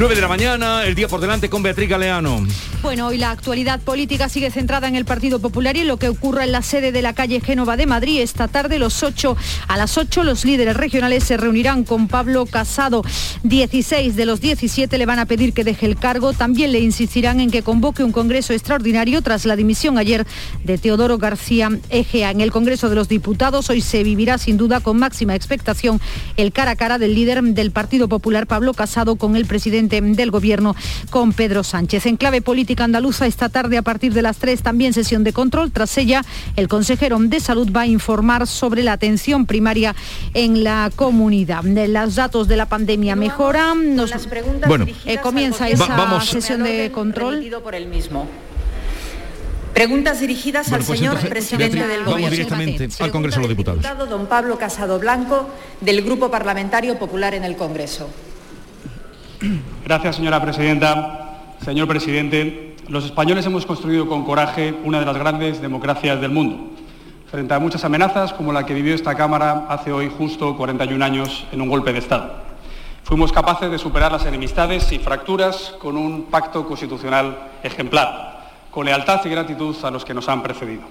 9 de la mañana, el día por delante con Beatriz Galeano. Bueno, hoy la actualidad política sigue centrada en el Partido Popular y en lo que ocurra en la sede de la calle Génova de Madrid. Esta tarde los 8, a las 8 los líderes regionales se reunirán con Pablo Casado. 16 de los 17 le van a pedir que deje el cargo. También le insistirán en que convoque un congreso extraordinario tras la dimisión ayer de Teodoro García Egea. En el Congreso de los Diputados hoy se vivirá sin duda con máxima expectación el cara a cara del líder del Partido Popular, Pablo Casado, con el presidente del Gobierno con Pedro Sánchez. En clave política andaluza, esta tarde a partir de las 3 también sesión de control. Tras ella, el consejero de Salud va a informar sobre la atención primaria en la comunidad. Los datos de la pandemia mejoran. Nos... bueno, eh, comienza esa sesión de control. Por el mismo. Preguntas dirigidas al pues señor entonces, presidente Beatriz, del vamos Gobierno. directamente al Congreso de los Diputados. Diputado don Pablo Casado Blanco, del Grupo Parlamentario Popular en el Congreso. Gracias, señora presidenta. Señor presidente, los españoles hemos construido con coraje una de las grandes democracias del mundo, frente a muchas amenazas como la que vivió esta Cámara hace hoy justo 41 años en un golpe de Estado. Fuimos capaces de superar las enemistades y fracturas con un pacto constitucional ejemplar, con lealtad y gratitud a los que nos han precedido.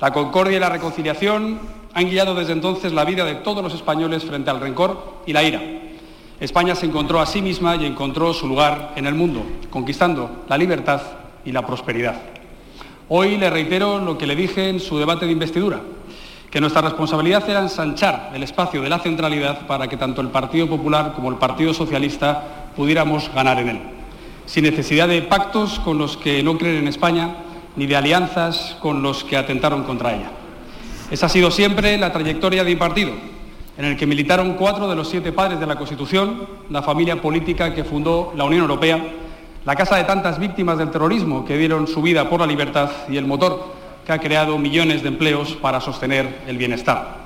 La concordia y la reconciliación han guiado desde entonces la vida de todos los españoles frente al rencor y la ira. España se encontró a sí misma y encontró su lugar en el mundo, conquistando la libertad y la prosperidad. Hoy le reitero lo que le dije en su debate de investidura, que nuestra responsabilidad era ensanchar el espacio de la centralidad para que tanto el Partido Popular como el Partido Socialista pudiéramos ganar en él, sin necesidad de pactos con los que no creen en España ni de alianzas con los que atentaron contra ella. Esa ha sido siempre la trayectoria de mi partido, en el que militaron cuatro de los siete padres de la Constitución, la familia política que fundó la Unión Europea, la casa de tantas víctimas del terrorismo que dieron su vida por la libertad y el motor que ha creado millones de empleos para sostener el bienestar.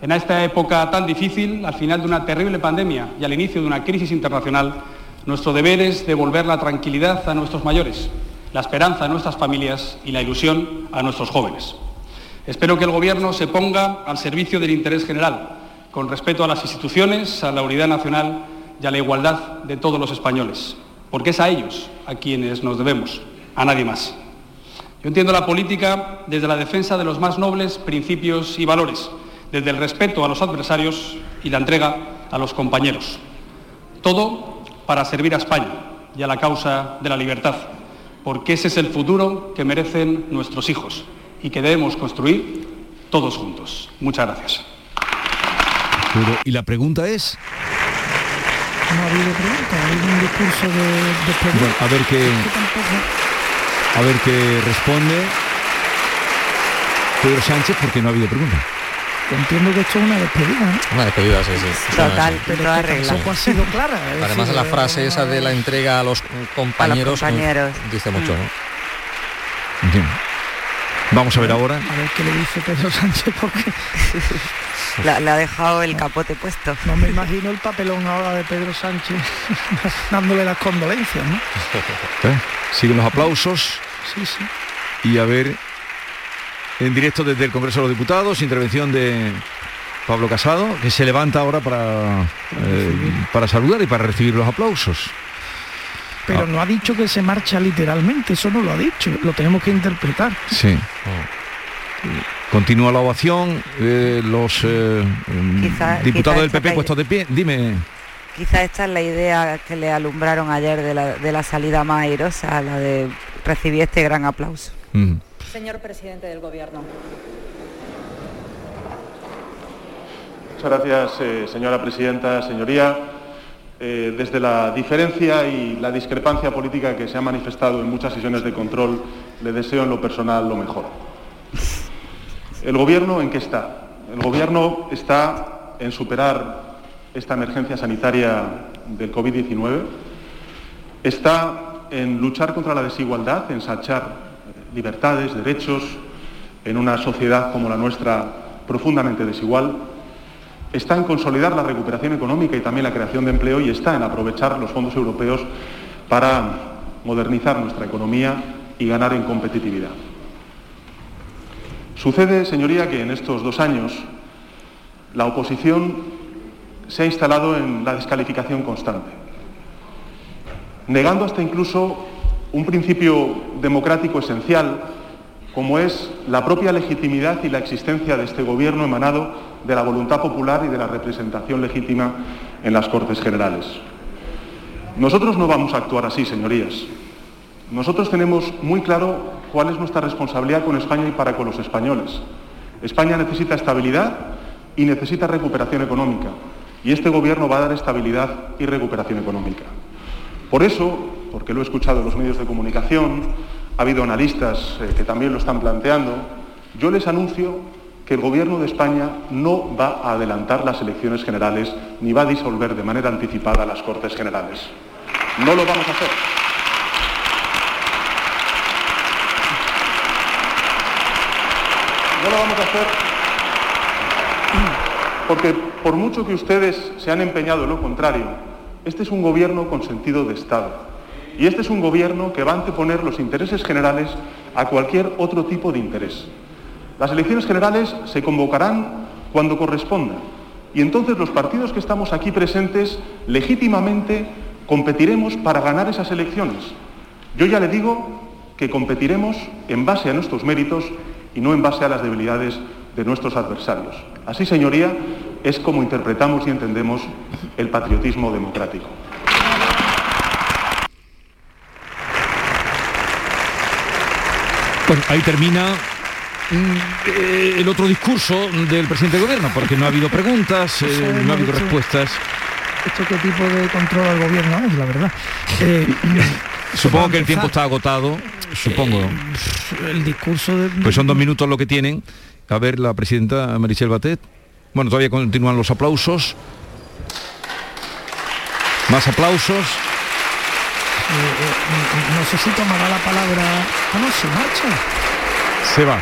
En esta época tan difícil, al final de una terrible pandemia y al inicio de una crisis internacional, nuestro deber es devolver la tranquilidad a nuestros mayores, la esperanza a nuestras familias y la ilusión a nuestros jóvenes. Espero que el Gobierno se ponga al servicio del interés general, con respeto a las instituciones, a la unidad nacional y a la igualdad de todos los españoles, porque es a ellos a quienes nos debemos, a nadie más. Yo entiendo la política desde la defensa de los más nobles principios y valores, desde el respeto a los adversarios y la entrega a los compañeros. Todo para servir a España y a la causa de la libertad, porque ese es el futuro que merecen nuestros hijos y que debemos construir todos juntos. Muchas gracias. Pero, y la pregunta es, No ha habido pregunta, hay un discurso de despedida. bueno, a ver qué, a ver qué responde Pedro Sánchez, porque no ha habido pregunta. Entiendo que esto es una despedida, ¿no? Una despedida, sí, sí. Total, Pero toda es que regla. tampoco ha sido clara. es Además decir, la frase eh, esa de la entrega a los compañeros, compañeros. mm, dice mucho, ¿no? En fin. Vamos a ver ahora. A ver qué le dice Pedro Sánchez, porque La- le ha dejado el capote puesto. no me imagino el papelón ahora de Pedro Sánchez dándole las condolencias, ¿no? ¿eh? Siguen los aplausos Sí, sí. y a ver en directo desde el Congreso de los Diputados, intervención de Pablo Casado, que se levanta ahora para, eh, para saludar y para recibir los aplausos. Pero Ah. no ha dicho que se marcha literalmente, eso no lo ha dicho, lo tenemos que interpretar. Sí. Continúa la ovación, eh, los eh, Quizá- diputados quizá del PP puestos de pie. Dime, Quizá esta es la idea que le alumbraron ayer de la, de la salida más airosa, la de recibir este gran aplauso. Mm. Señor presidente del Gobierno. Muchas gracias, eh, señora presidenta, señoría. Eh, desde la diferencia y la discrepancia política que se ha manifestado en muchas sesiones de control, le deseo en lo personal lo mejor. ¿El Gobierno en qué está? El Gobierno está en superar esta emergencia sanitaria del COVID-19, está en luchar contra la desigualdad, en sachar eh, libertades, derechos, en una sociedad como la nuestra profundamente desigual, está en consolidar la recuperación económica y también la creación de empleo y está en aprovechar los fondos europeos para modernizar nuestra economía y ganar en competitividad. Sucede, señoría, que en estos dos años la oposición se ha instalado en la descalificación constante. negando hasta incluso un principio democrático esencial como es la propia legitimidad y la existencia de este Gobierno emanado de la voluntad popular y de la representación legítima en las Cortes Generales. Nosotros no vamos a actuar así, señorías. Nosotros tenemos muy claro cuál es nuestra responsabilidad con España y para con los españoles. España necesita estabilidad y necesita recuperación económica. Y este Gobierno va a dar estabilidad y recuperación económica. Por eso, porque lo he escuchado en los medios de comunicación, ha habido analistas eh, que también lo están planteando, yo les anuncio que el Gobierno de España no va a adelantar las elecciones generales ni va a disolver de manera anticipada las Cortes Generales. No lo vamos a hacer. No lo vamos a hacer porque por mucho que ustedes se han empeñado en lo contrario, este es un gobierno con sentido de Estado. Y este es un gobierno que va a anteponer los intereses generales a cualquier otro tipo de interés. Las elecciones generales se convocarán cuando corresponda. Y entonces los partidos que estamos aquí presentes legítimamente competiremos para ganar esas elecciones. Yo ya le digo que competiremos en base a nuestros méritos y no en base a las debilidades de nuestros adversarios. Así, señoría, es como interpretamos y entendemos el patriotismo democrático. Bueno, ahí termina mm, eh, el otro discurso del presidente del gobierno, porque no ha habido preguntas, eh, no ha habido respuestas. ¿Esto qué tipo de control al gobierno es, la verdad? Eh, supongo que el tiempo está agotado, supongo. el discurso de... Pues son dos minutos lo que tienen. A ver, la presidenta Marichel Batet. Bueno, todavía continúan los aplausos. Más aplausos. No sé si tomará la palabra. Ah, no, se marcha. Se va.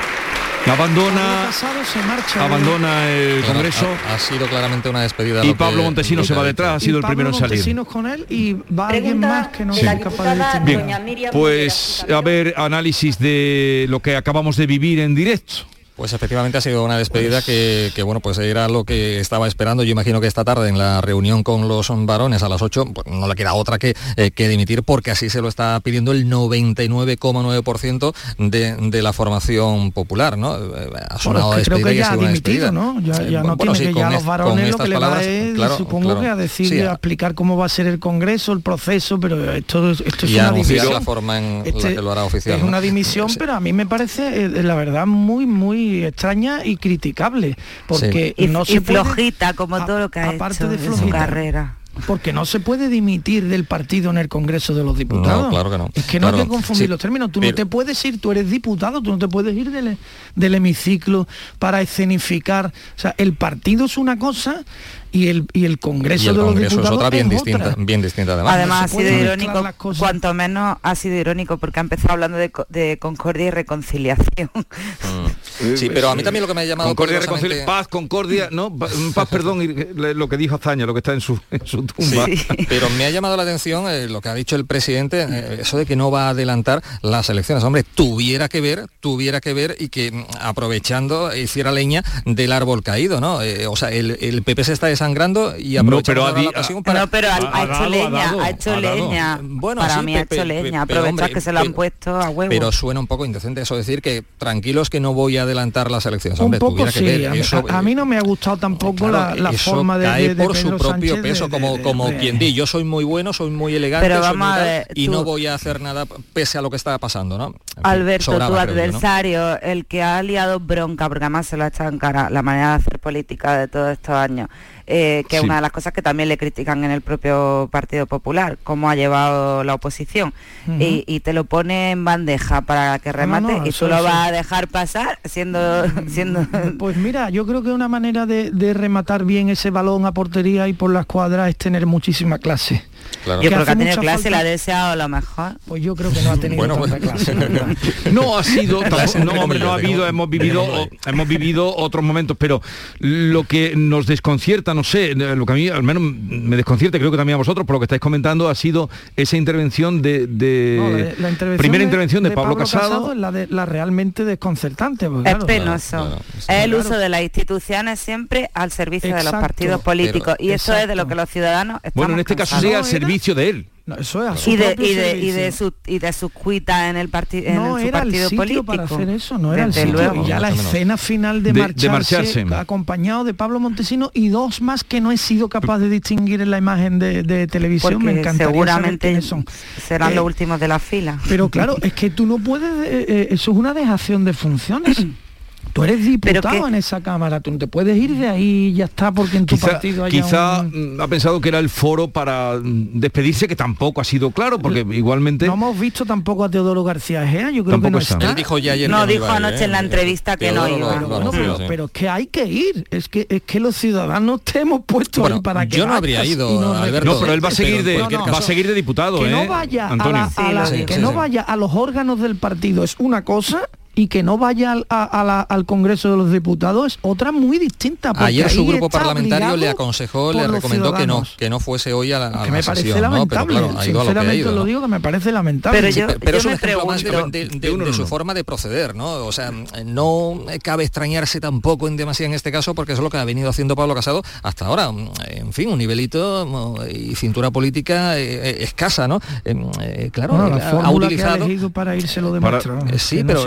Abandona, Casado se marcha, abandona el Congreso Ha, ha sido claramente una despedida. y Pablo Montesino lo se va detrás, ha sido el primero en salir. Montesinos con él y va alguien más que no la capaz de Miriam Pues a ver, análisis de lo que acabamos de vivir en directo. Pues efectivamente ha sido una despedida que, que, bueno, pues era lo que estaba esperando. Yo imagino que esta tarde en la reunión con los varones a las 8 pues no le queda otra que, eh, que dimitir porque así se lo está pidiendo el 99,9% de, de la formación popular, ¿no? Eh, Ha sonado Bueno, es que creo despedida que y ha ya sido una dimitido, despedida. ¿no? Ya, Eh, ya no bueno, tiene sí, que ya a los varones lo que le va palabras, es, claro, supongo claro. que a decir, Sí, a explicar cómo va a ser el Congreso, el proceso, pero esto, esto es y a una dimisión. la forma en la Este que lo hará oficial. Es ¿no? una dimisión, Sí. pero a mí me parece, eh, la verdad, muy, muy extraña y criticable, porque Y, no y se puede- flojita, como a- todo lo que ha aparte hecho de en su flojita. carrera. Porque no se puede dimitir del partido en el Congreso de los Diputados. No, claro que no. Es que no hay que confundir Sí, los términos. Tú no te puedes ir, tú eres diputado, tú no te puedes ir del, del hemiciclo para escenificar. O sea, el partido es una cosa y el, y el Congreso y el de los Congreso es otra bien es distinta, otra. bien distinta además. Además no ha sido irónico, cuanto menos ha sido irónico porque ha empezado hablando de, co- de concordia y reconciliación. Mm. Sí, pero a mí también lo que me ha llamado Concordia, curiosamente- paz, concordia, no, Pa- paz, perdón, y lo que dijo Azaña, lo que está en su, en su tumba. Sí. Pero me ha llamado la atención eh, lo que ha dicho el presidente, eh, eso de que no va a adelantar las elecciones. Hombre, tuviera que ver, tuviera que ver y que mm, aprovechando hiciera leña del árbol caído, ¿no? Eh, o sea, el, el PP se está desangrando y No, aprovecha pero la ocasión para... no, pero ha, ha ha hecho dado, ha leña, dado, ha hecho ha dado. leña. Bueno, Para sí, mí pe- ha hecho leña. Aprovechar que se lo han puesto a huevo. Pero suena un poco indecente eso decir que tranquilos que no voy a adelantar las elecciones. Un Hombre, poco tuviera que sí, ver a, mí- eso, a- a mí no me ha gustado tampoco Claro, la, la eso forma de, cae de- de por su Pedro propio Sánchez peso de- como de- como de- quien di yo soy muy bueno soy muy elegante Pero soy vamos muy a ver, y tú- no voy a hacer nada pese a lo que está pasando no En Alberto, sobraba, tu creo ¿no? adversario, el que ha liado bronca, porque además se lo ha echado en cara la manera de hacer política de todos estos años, eh, que es una de las cosas que también le critican en el propio Partido Popular, cómo ha llevado la oposición. Y, y te lo pone en bandeja para que remate no, y tú lo vas a dejar pasar siendo... siendo Pues mira, yo creo que una manera de, de rematar bien ese balón a portería y por la escuadra es tener muchísima clase. Claro. yo creo que ha tenido clase falta- le ha deseado lo mejor. Pues yo creo que no ha tenido Bueno, tanta bueno. clase. la. No ha sido, no, hombre, no ha habido, hemos vivido, hemos vivido otros momentos, pero lo que nos desconcierta, no sé, lo que a mí al menos me desconcierta, creo que también a vosotros, por lo que estáis comentando, ha sido esa intervención de, de- No, la- la intervención primera de- intervención de, Pablo, Casado. es la, de- la realmente desconcertante. pues, Es penoso. claro, sí, es el claro. uso de las instituciones siempre al servicio de los partidos políticos. pero- y eso es de lo que los ciudadanos estamos Bueno, en este caso cansados. era- servicio de él. eso es a su y de, y de, y de su y de sus cuitas en el partido en no su era el partido sitio político para hacer eso, no era Desde el sitio. luego. Y ya la escena final de, De- de marcharse, marcharse. acompañado de Pablo Montesino y dos más que no he sido capaz de distinguir en la imagen de, de televisión. porque Me encantaría seguramente son. serán Eh, los últimos de la fila Pero claro, es que tú no puedes, eh, eh, eso es una dejación de funciones. Tú eres Pero diputado que- en esa cámara, tú no te puedes ir de ahí y ya está porque en tu Quizá, partido haya quizá, un- mm, ha pensado que era el foro para mm, despedirse, que tampoco ha sido claro, porque igualmente... No hemos visto tampoco a Teodoro García Egea, yo creo Tampoco que no está. está. Él dijo ya ayer No, que dijo iba a ir, anoche en la ¿eh? entrevista que no iba. lo- Pero, lo bueno, anunció, pero, sí. pero es que hay que ir, es que es que los ciudadanos te hemos puesto Bueno, ahí para que yo no habría ido, Alberto. No, pero él va a seguir Pero de, va a seguir de diputado, que ¿eh? no vaya a, Antonio. la- a Sí, la- lo Sí, que sí, no sí. vaya a los órganos del partido es una cosa y que no vaya al, a- a la- al Congreso de los Diputados es otra muy distinta. Ayer su grupo parlamentario le aconsejó, le recomendó que no, que no fuese hoy a la, a que la me parece sesión, ¿no? Pero lamentable, claro, ha ido a lo que ha sinceramente ido, lo ¿no? digo que me parece lamentable. Pero yo- Pe- pero es un me ejemplo más de, pregunto- de- de- su uno. forma de proceder, ¿no? O sea, no cabe extrañarse tampoco en demasía en este caso porque es lo que ha venido haciendo Pablo Casado hasta ahora. En fin, un nivelito mm, y cintura política eh, eh, escasa, ¿no? Eh, eh, claro, Bueno, la ha- ha fórmula que ha utilizado... elegido para irse lo demuestra. Eh, Sí, que no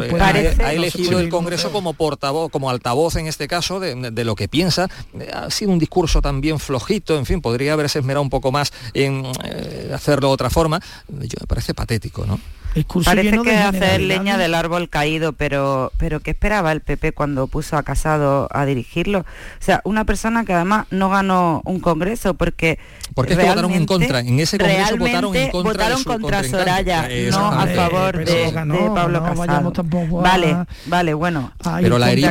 ha- elegido el Congreso como portavoz, como altavoz en este caso de, de lo que piensa. Eh, Ha sido un discurso también flojito, en fin, podría haberse esmerado un poco más en eh, hacerlo de otra forma. Yo me parece patético, ¿no? discurso Parece que es hacer leña del árbol caído, pero pero ¿qué esperaba el PP cuando puso a Casado a dirigirlo? O sea, una persona que además no ganó un congreso porque Porque es que votaron en contra, en ese congreso votaron en contra de votaron su contra. Soraya, no a favor de, Pablo no Casado. vayamos tampoco a- Vale, vale, bueno. Ay, Pero la herida.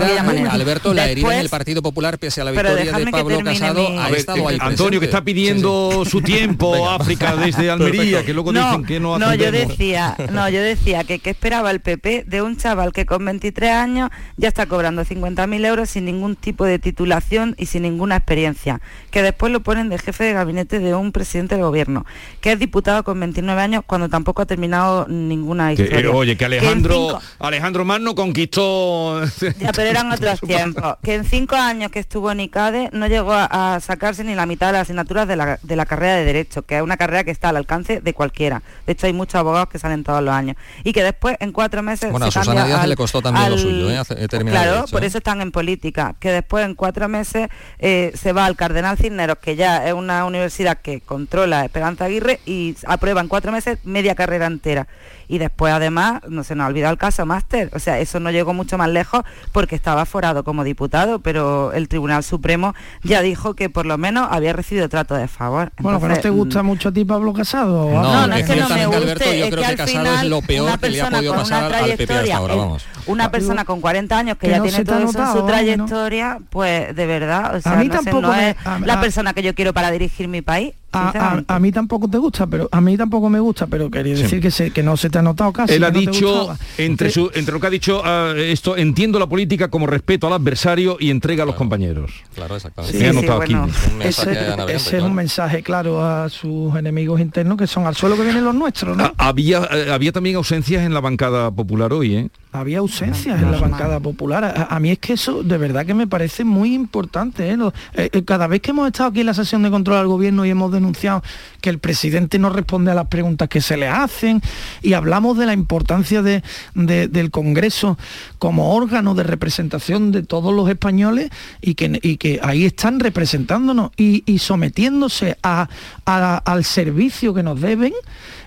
Alberto, la herida en el Partido Popular, pese a la victoria de que Pablo Casado, mi- ha A ver, estado ahí eh, Antonio, que está pidiendo Sí, su tiempo Venga. África desde Almería, que luego dicen que no no, yo decía, no, yo decía que qué esperaba el PP de un chaval que con 23 años ya está cobrando 50.000 euros sin ningún tipo de titulación y sin ninguna experiencia, que después lo ponen de jefe de gabinete de un presidente del gobierno, que es diputado con 29 años cuando tampoco ha terminado ninguna Que, historia. eh, oye, que Alejandro, cinco- Alejandro Magno conquistó... ya, pero eran otros tiempos. Que en cinco años que estuvo en ICADE no llegó a, a sacarse ni la mitad de las asignaturas de la, de la carrera de Derecho, que es una carrera que está al alcance de cualquiera. De hecho, hay muchos abogados que salen todos los años. Y que después, en cuatro meses... Bueno, se a Susana Díaz al- le costó también lo suyo, ¿eh? Hace- Claro, Derecho, por ¿eh? eso están en política. Que después, en cuatro meses, eh, se va al Cardenal Cisneros, que ya es una universidad que controla Esperanza Aguirre, y aprueba en cuatro meses media carrera entera. Y después, además, no se nos ha olvidado el caso Máster. O sea, eso no llegó mucho más lejos porque estaba forado como diputado, pero el Tribunal Supremo ya dijo que por lo menos había recibido trato de favor. Bueno, que no te gusta mm, mucho a ti Pablo Casado. No, no, es que no me guste, Alberto, yo es creo que que al Casado es final lo peor una que le ha persona podido con pasar una al PP hasta ahora, vamos. Una persona con 40 años que, que ya no tiene todo eso en su trayectoria, pues de verdad, o sea, mí no sé, tampoco no me- es a- la a- persona que yo quiero para dirigir mi país. A, a- mí tampoco te gusta, pero a mí tampoco me gusta, pero quería Sí. decir que, se, que no se te ha notado casi. Él ha no dicho, entre, su, entre lo que ha dicho, ah, esto, entiendo la política como respeto al adversario y entrega a los compañeros. Claro, exactamente. Me Sí, sí, anotado aquí. Un Ese, es claro. un mensaje claro a sus enemigos internos que son al suelo que vienen los nuestros, ¿no? Ah, Había, eh, había también ausencias en la bancada popular hoy, ¿eh? Había ausencias en la bancada popular. A, a mí es que eso de verdad que me parece muy importante. ¿eh? Lo- eh, eh, cada vez que hemos estado aquí en la sesión de control al gobierno y hemos denunciado que el presidente no responde a las preguntas que se le hacen y hablamos de la importancia de- de- del Congreso como órgano de representación de todos los españoles y que, y que ahí están representándonos y, sometiéndose a- al servicio que nos deben.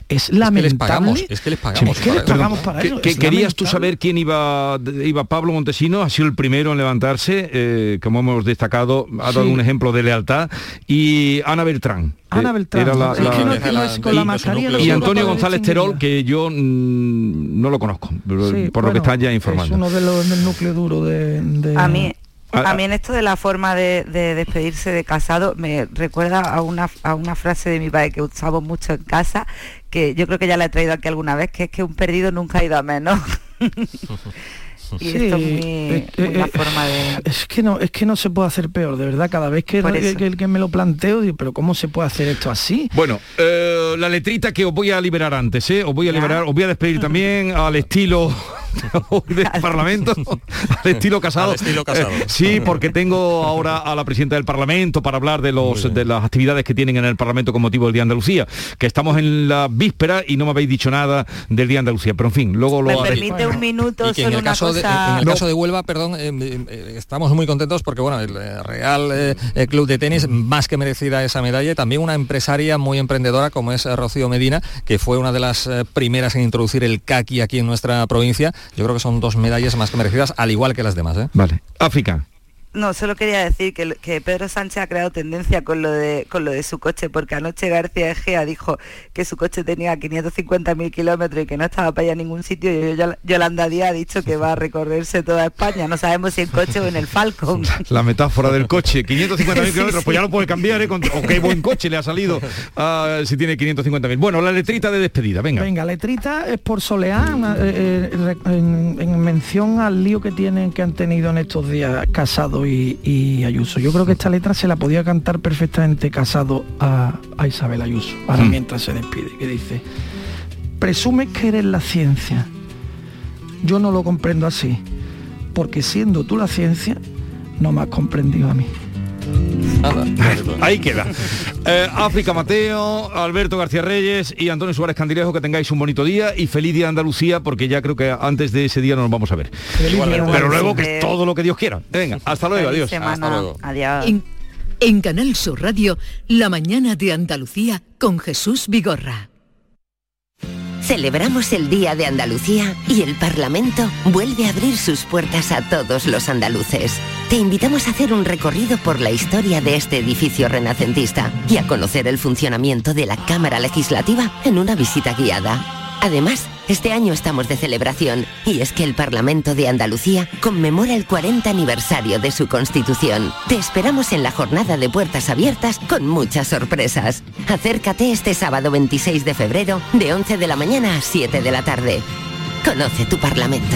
Es Es que lamentable. les pagamos, es que les pagamos. Es que les pagamos para ¿Qué- eso. qué- es ¿Querías tú saber quién iba, iba Pablo Montesino? Ha sido el primero en levantarse, eh, como hemos destacado, ha dado Sí. un ejemplo de lealtad. Y Ana Beltrán. Ana eh, Beltrán. que que es con y- Antonio González. Terol, que yo mm, no lo conozco, pero- Sí, por lo que están ya informando. Es uno de los del núcleo duro de... de- A mí, a mí en esto de la forma de, de despedirse de casado me recuerda a una, a una frase de mi padre que usamos mucho en casa, que yo creo que ya la he traído aquí alguna vez, que es que un perdido nunca ha ido a menos. y Sí, esto es muy, eh, eh, forma de... Es que no, es que no se puede hacer peor, de verdad. Cada vez que, Por que, eso. que- que me lo planteo, digo, pero ¿cómo se puede hacer esto así? Bueno, eh, la letrita que os voy a liberar antes, ¿eh? Os voy a Ya. liberar, os voy a despedir también al estilo del Parlamento al estilo casado. estilo casado. Eh, sí, porque tengo ahora a la presidenta del Parlamento para hablar de los de las actividades que tienen en el Parlamento con motivo del Día de Andalucía, que estamos en la víspera y no me habéis dicho nada del Día de Andalucía, pero en fin, luego lo ¿Me haré. permite un minuto Y que en el, una caso de, cosa? en el No. caso de Huelva, perdón, eh, eh, estamos muy contentos porque bueno, el Real eh, Club de Tenis, más que merecida esa medalla, y también una empresaria muy emprendedora como es Rocío Medina, que fue una de las eh, primeras en introducir el kaki aquí en nuestra provincia. Yo creo que son dos medallas más que merecidas, al igual que las demás. ¿eh? Vale, África. No, solo quería decir que, que Pedro Sánchez ha creado tendencia con lo de con lo de su coche, porque anoche García Egea dijo que su coche tenía 550.000 kilómetros y que no estaba para allá a ningún sitio, y Yol- Yolanda Díaz ha dicho que va a recorrerse toda España, no sabemos si en coche o en el Falcon. La metáfora del coche, 550.000 Sí, kilómetros, pues ya lo puede cambiar, ¿eh? Con- o qué buen coche le ha salido ah, si tiene 550.000. Bueno, la letrita de despedida, venga. Venga, letrita es por solear, una- eh, eh, en, en mención al lío que tienen, que han tenido en estos días Casado y, y Ayuso. Yo creo que esta letra se la podía cantar perfectamente Casado a, a Isabel Ayuso, ahora Mm. mientras se despide, que dice, presumes que eres la ciencia. Yo no lo comprendo así, porque siendo tú la ciencia, no me has comprendido a mí. Ahí queda. Eh, África Mateo, Alberto García Reyes y Antonio Suárez Candilejo, que tengáis un bonito día y feliz día Andalucía, porque ya creo que antes de ese día no nos vamos a ver. Igualmente. Pero luego que todo lo que Dios quiera. Venga, hasta luego, Feliz adiós. Hasta luego. Adiós. En, en Canal Sur Radio, La mañana de Andalucía con Jesús Vigorra. Celebramos el Día de Andalucía y el Parlamento vuelve a abrir sus puertas a todos los andaluces. Te invitamos a hacer un recorrido por la historia de este edificio renacentista y a conocer el funcionamiento de la Cámara Legislativa en una visita guiada. Además, este año estamos de celebración y es que el Parlamento de Andalucía conmemora el 40 aniversario de su constitución. Te esperamos en la jornada de puertas abiertas con muchas sorpresas. Acércate este sábado 26 de febrero de 11 de la mañana a 7 de la tarde. Conoce tu Parlamento.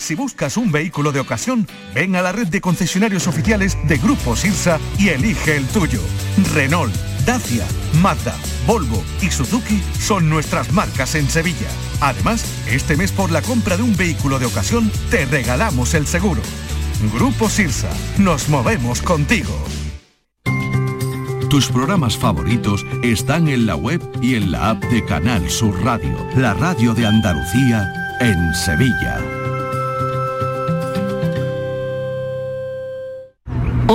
Si buscas un vehículo de ocasión, ven a la red de concesionarios oficiales de Grupo Sirsa y elige el tuyo. Renault, Dacia, Mazda, Volvo y Suzuki son nuestras marcas en Sevilla. Además, este mes por la compra de un vehículo de ocasión, te regalamos el seguro. Grupo Sirsa, nos movemos contigo. Tus programas favoritos están en la web y en la app de Canal Sur Radio, la radio de Andalucía en Sevilla.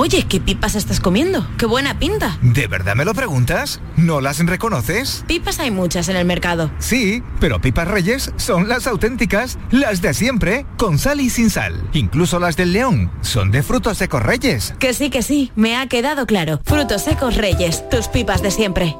Oye, ¿qué pipas estás comiendo? ¡Qué buena pinta! ¿De verdad me lo preguntas? ¿No las reconoces? Pipas hay muchas en el mercado. Sí, pero pipas reyes son las auténticas, las de siempre, con sal y sin sal. Incluso las del león son de frutos secos reyes. Que sí, que sí, me ha quedado claro. Frutos secos reyes, tus pipas de siempre.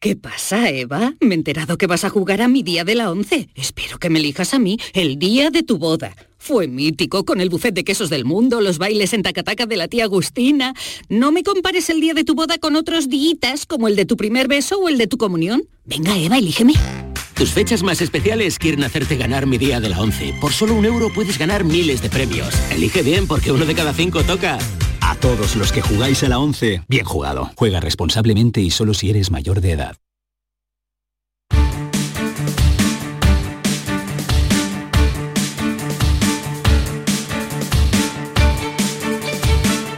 ¿Qué pasa, Eva? Me he enterado que vas a jugar a mi día de la once. Espero que me elijas a mí el día de tu boda. Fue mítico con el buffet de quesos del mundo, los bailes en tacataca de la tía Agustina. No me compares el día de tu boda con otros días como el de tu primer beso o el de tu comunión. Venga, Eva, elígeme. Tus fechas más especiales quieren hacerte ganar mi día de la 11. Por solo un euro puedes ganar miles de premios. Elige bien porque uno de cada cinco toca. A todos los que jugáis a la 11, bien jugado. Juega responsablemente y solo si eres mayor de edad.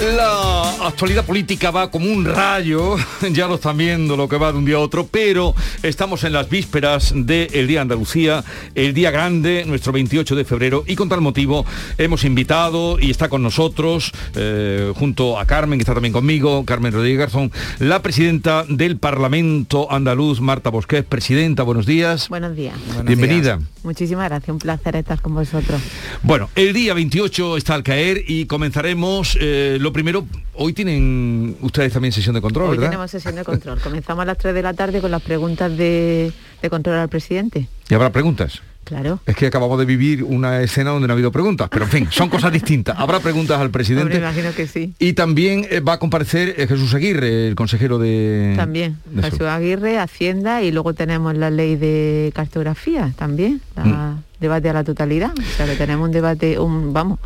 La actualidad política va como un rayo, ya lo están viendo lo que va de un día a otro, pero estamos en las vísperas del Día Andalucía, el día grande, nuestro 28 de febrero, y con tal motivo hemos invitado y está con nosotros, eh, junto a Carmen, que está también conmigo, Carmen Rodríguez Garzón, la presidenta del Parlamento Andaluz, Marta Bosquet. Presidenta, buenos días. Buenos días. Bienvenida. Muchísimas gracias, un placer estar con vosotros. Bueno, el día 28 está al caer y comenzaremos... Eh, lo primero, hoy tienen ustedes también sesión de control, hoy ¿verdad? tenemos sesión de control. Comenzamos a las 3 de la tarde con las preguntas de, de control al presidente. ¿Y habrá preguntas? Claro. Es que acabamos de vivir una escena donde no ha habido preguntas, pero en fin, son cosas distintas. Habrá preguntas al presidente. Hombre, imagino que sí. Y también eh, va a comparecer eh, Jesús Aguirre, el consejero de... También, de Jesús. Aguirre, Hacienda y luego tenemos la ley de cartografía también, la debate a la totalidad. O sea que tenemos un debate, un, vamos,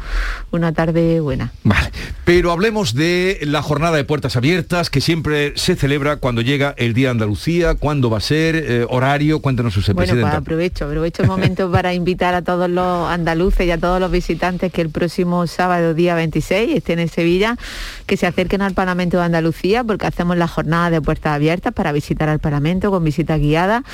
una tarde buena. Vale, pero hablemos de la jornada de puertas abiertas que siempre se celebra cuando llega el Día de Andalucía, cuándo va a ser, eh, horario, cuéntenos usted, Bueno, pues aprovecho, aprovecho el momento para invitar a todos los andaluces y a todos los visitantes que el próximo sábado, día 26, estén en Sevilla, que se acerquen al Parlamento de Andalucía, porque hacemos la jornada de puertas abiertas para visitar al Parlamento, con visita guiada,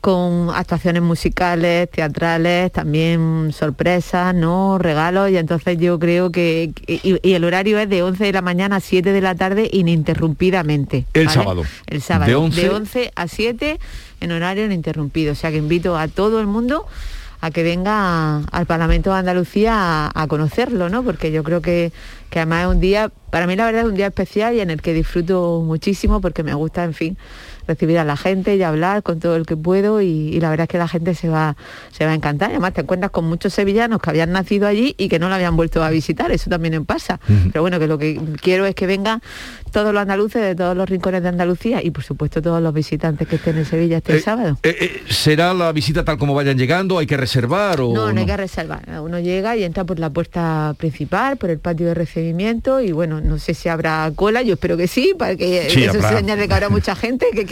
con actuaciones musicales, teatrales, también sorpresas, ¿no? Regalos, y entonces yo creo que... Y, y el horario es de 11 de la mañana a 7 de la tarde ininterrumpidamente. El ¿vale? sábado. El sábado. De 11 de 11 a 7 en horario ininterrumpido. O sea que invito a todo el mundo a que venga al Parlamento de Andalucía a, a conocerlo, ¿no? Porque yo creo que, que además es un día, para mí la verdad es un día especial y en el que disfruto muchísimo porque me gusta, en fin, recibir a la gente y hablar con todo el que puedo y, y la verdad es que la gente se va, se va a encantar. Además te encuentras con muchos sevillanos que habían nacido allí y que no lo habían vuelto a visitar, eso también pasa. Pero bueno, que lo que quiero es que vengan todos los andaluces de todos los rincones de Andalucía y por supuesto todos los visitantes que estén en Sevilla este sábado. Eh, eh, ¿Será la visita tal como vayan llegando? ¿Hay que reservar o No, no hay que reservar. Uno llega y entra por la puerta principal, por el patio de recibimiento y bueno, no sé si habrá cola, yo espero que sí, para que Sí, eso habrá. señale que habrá mucha gente que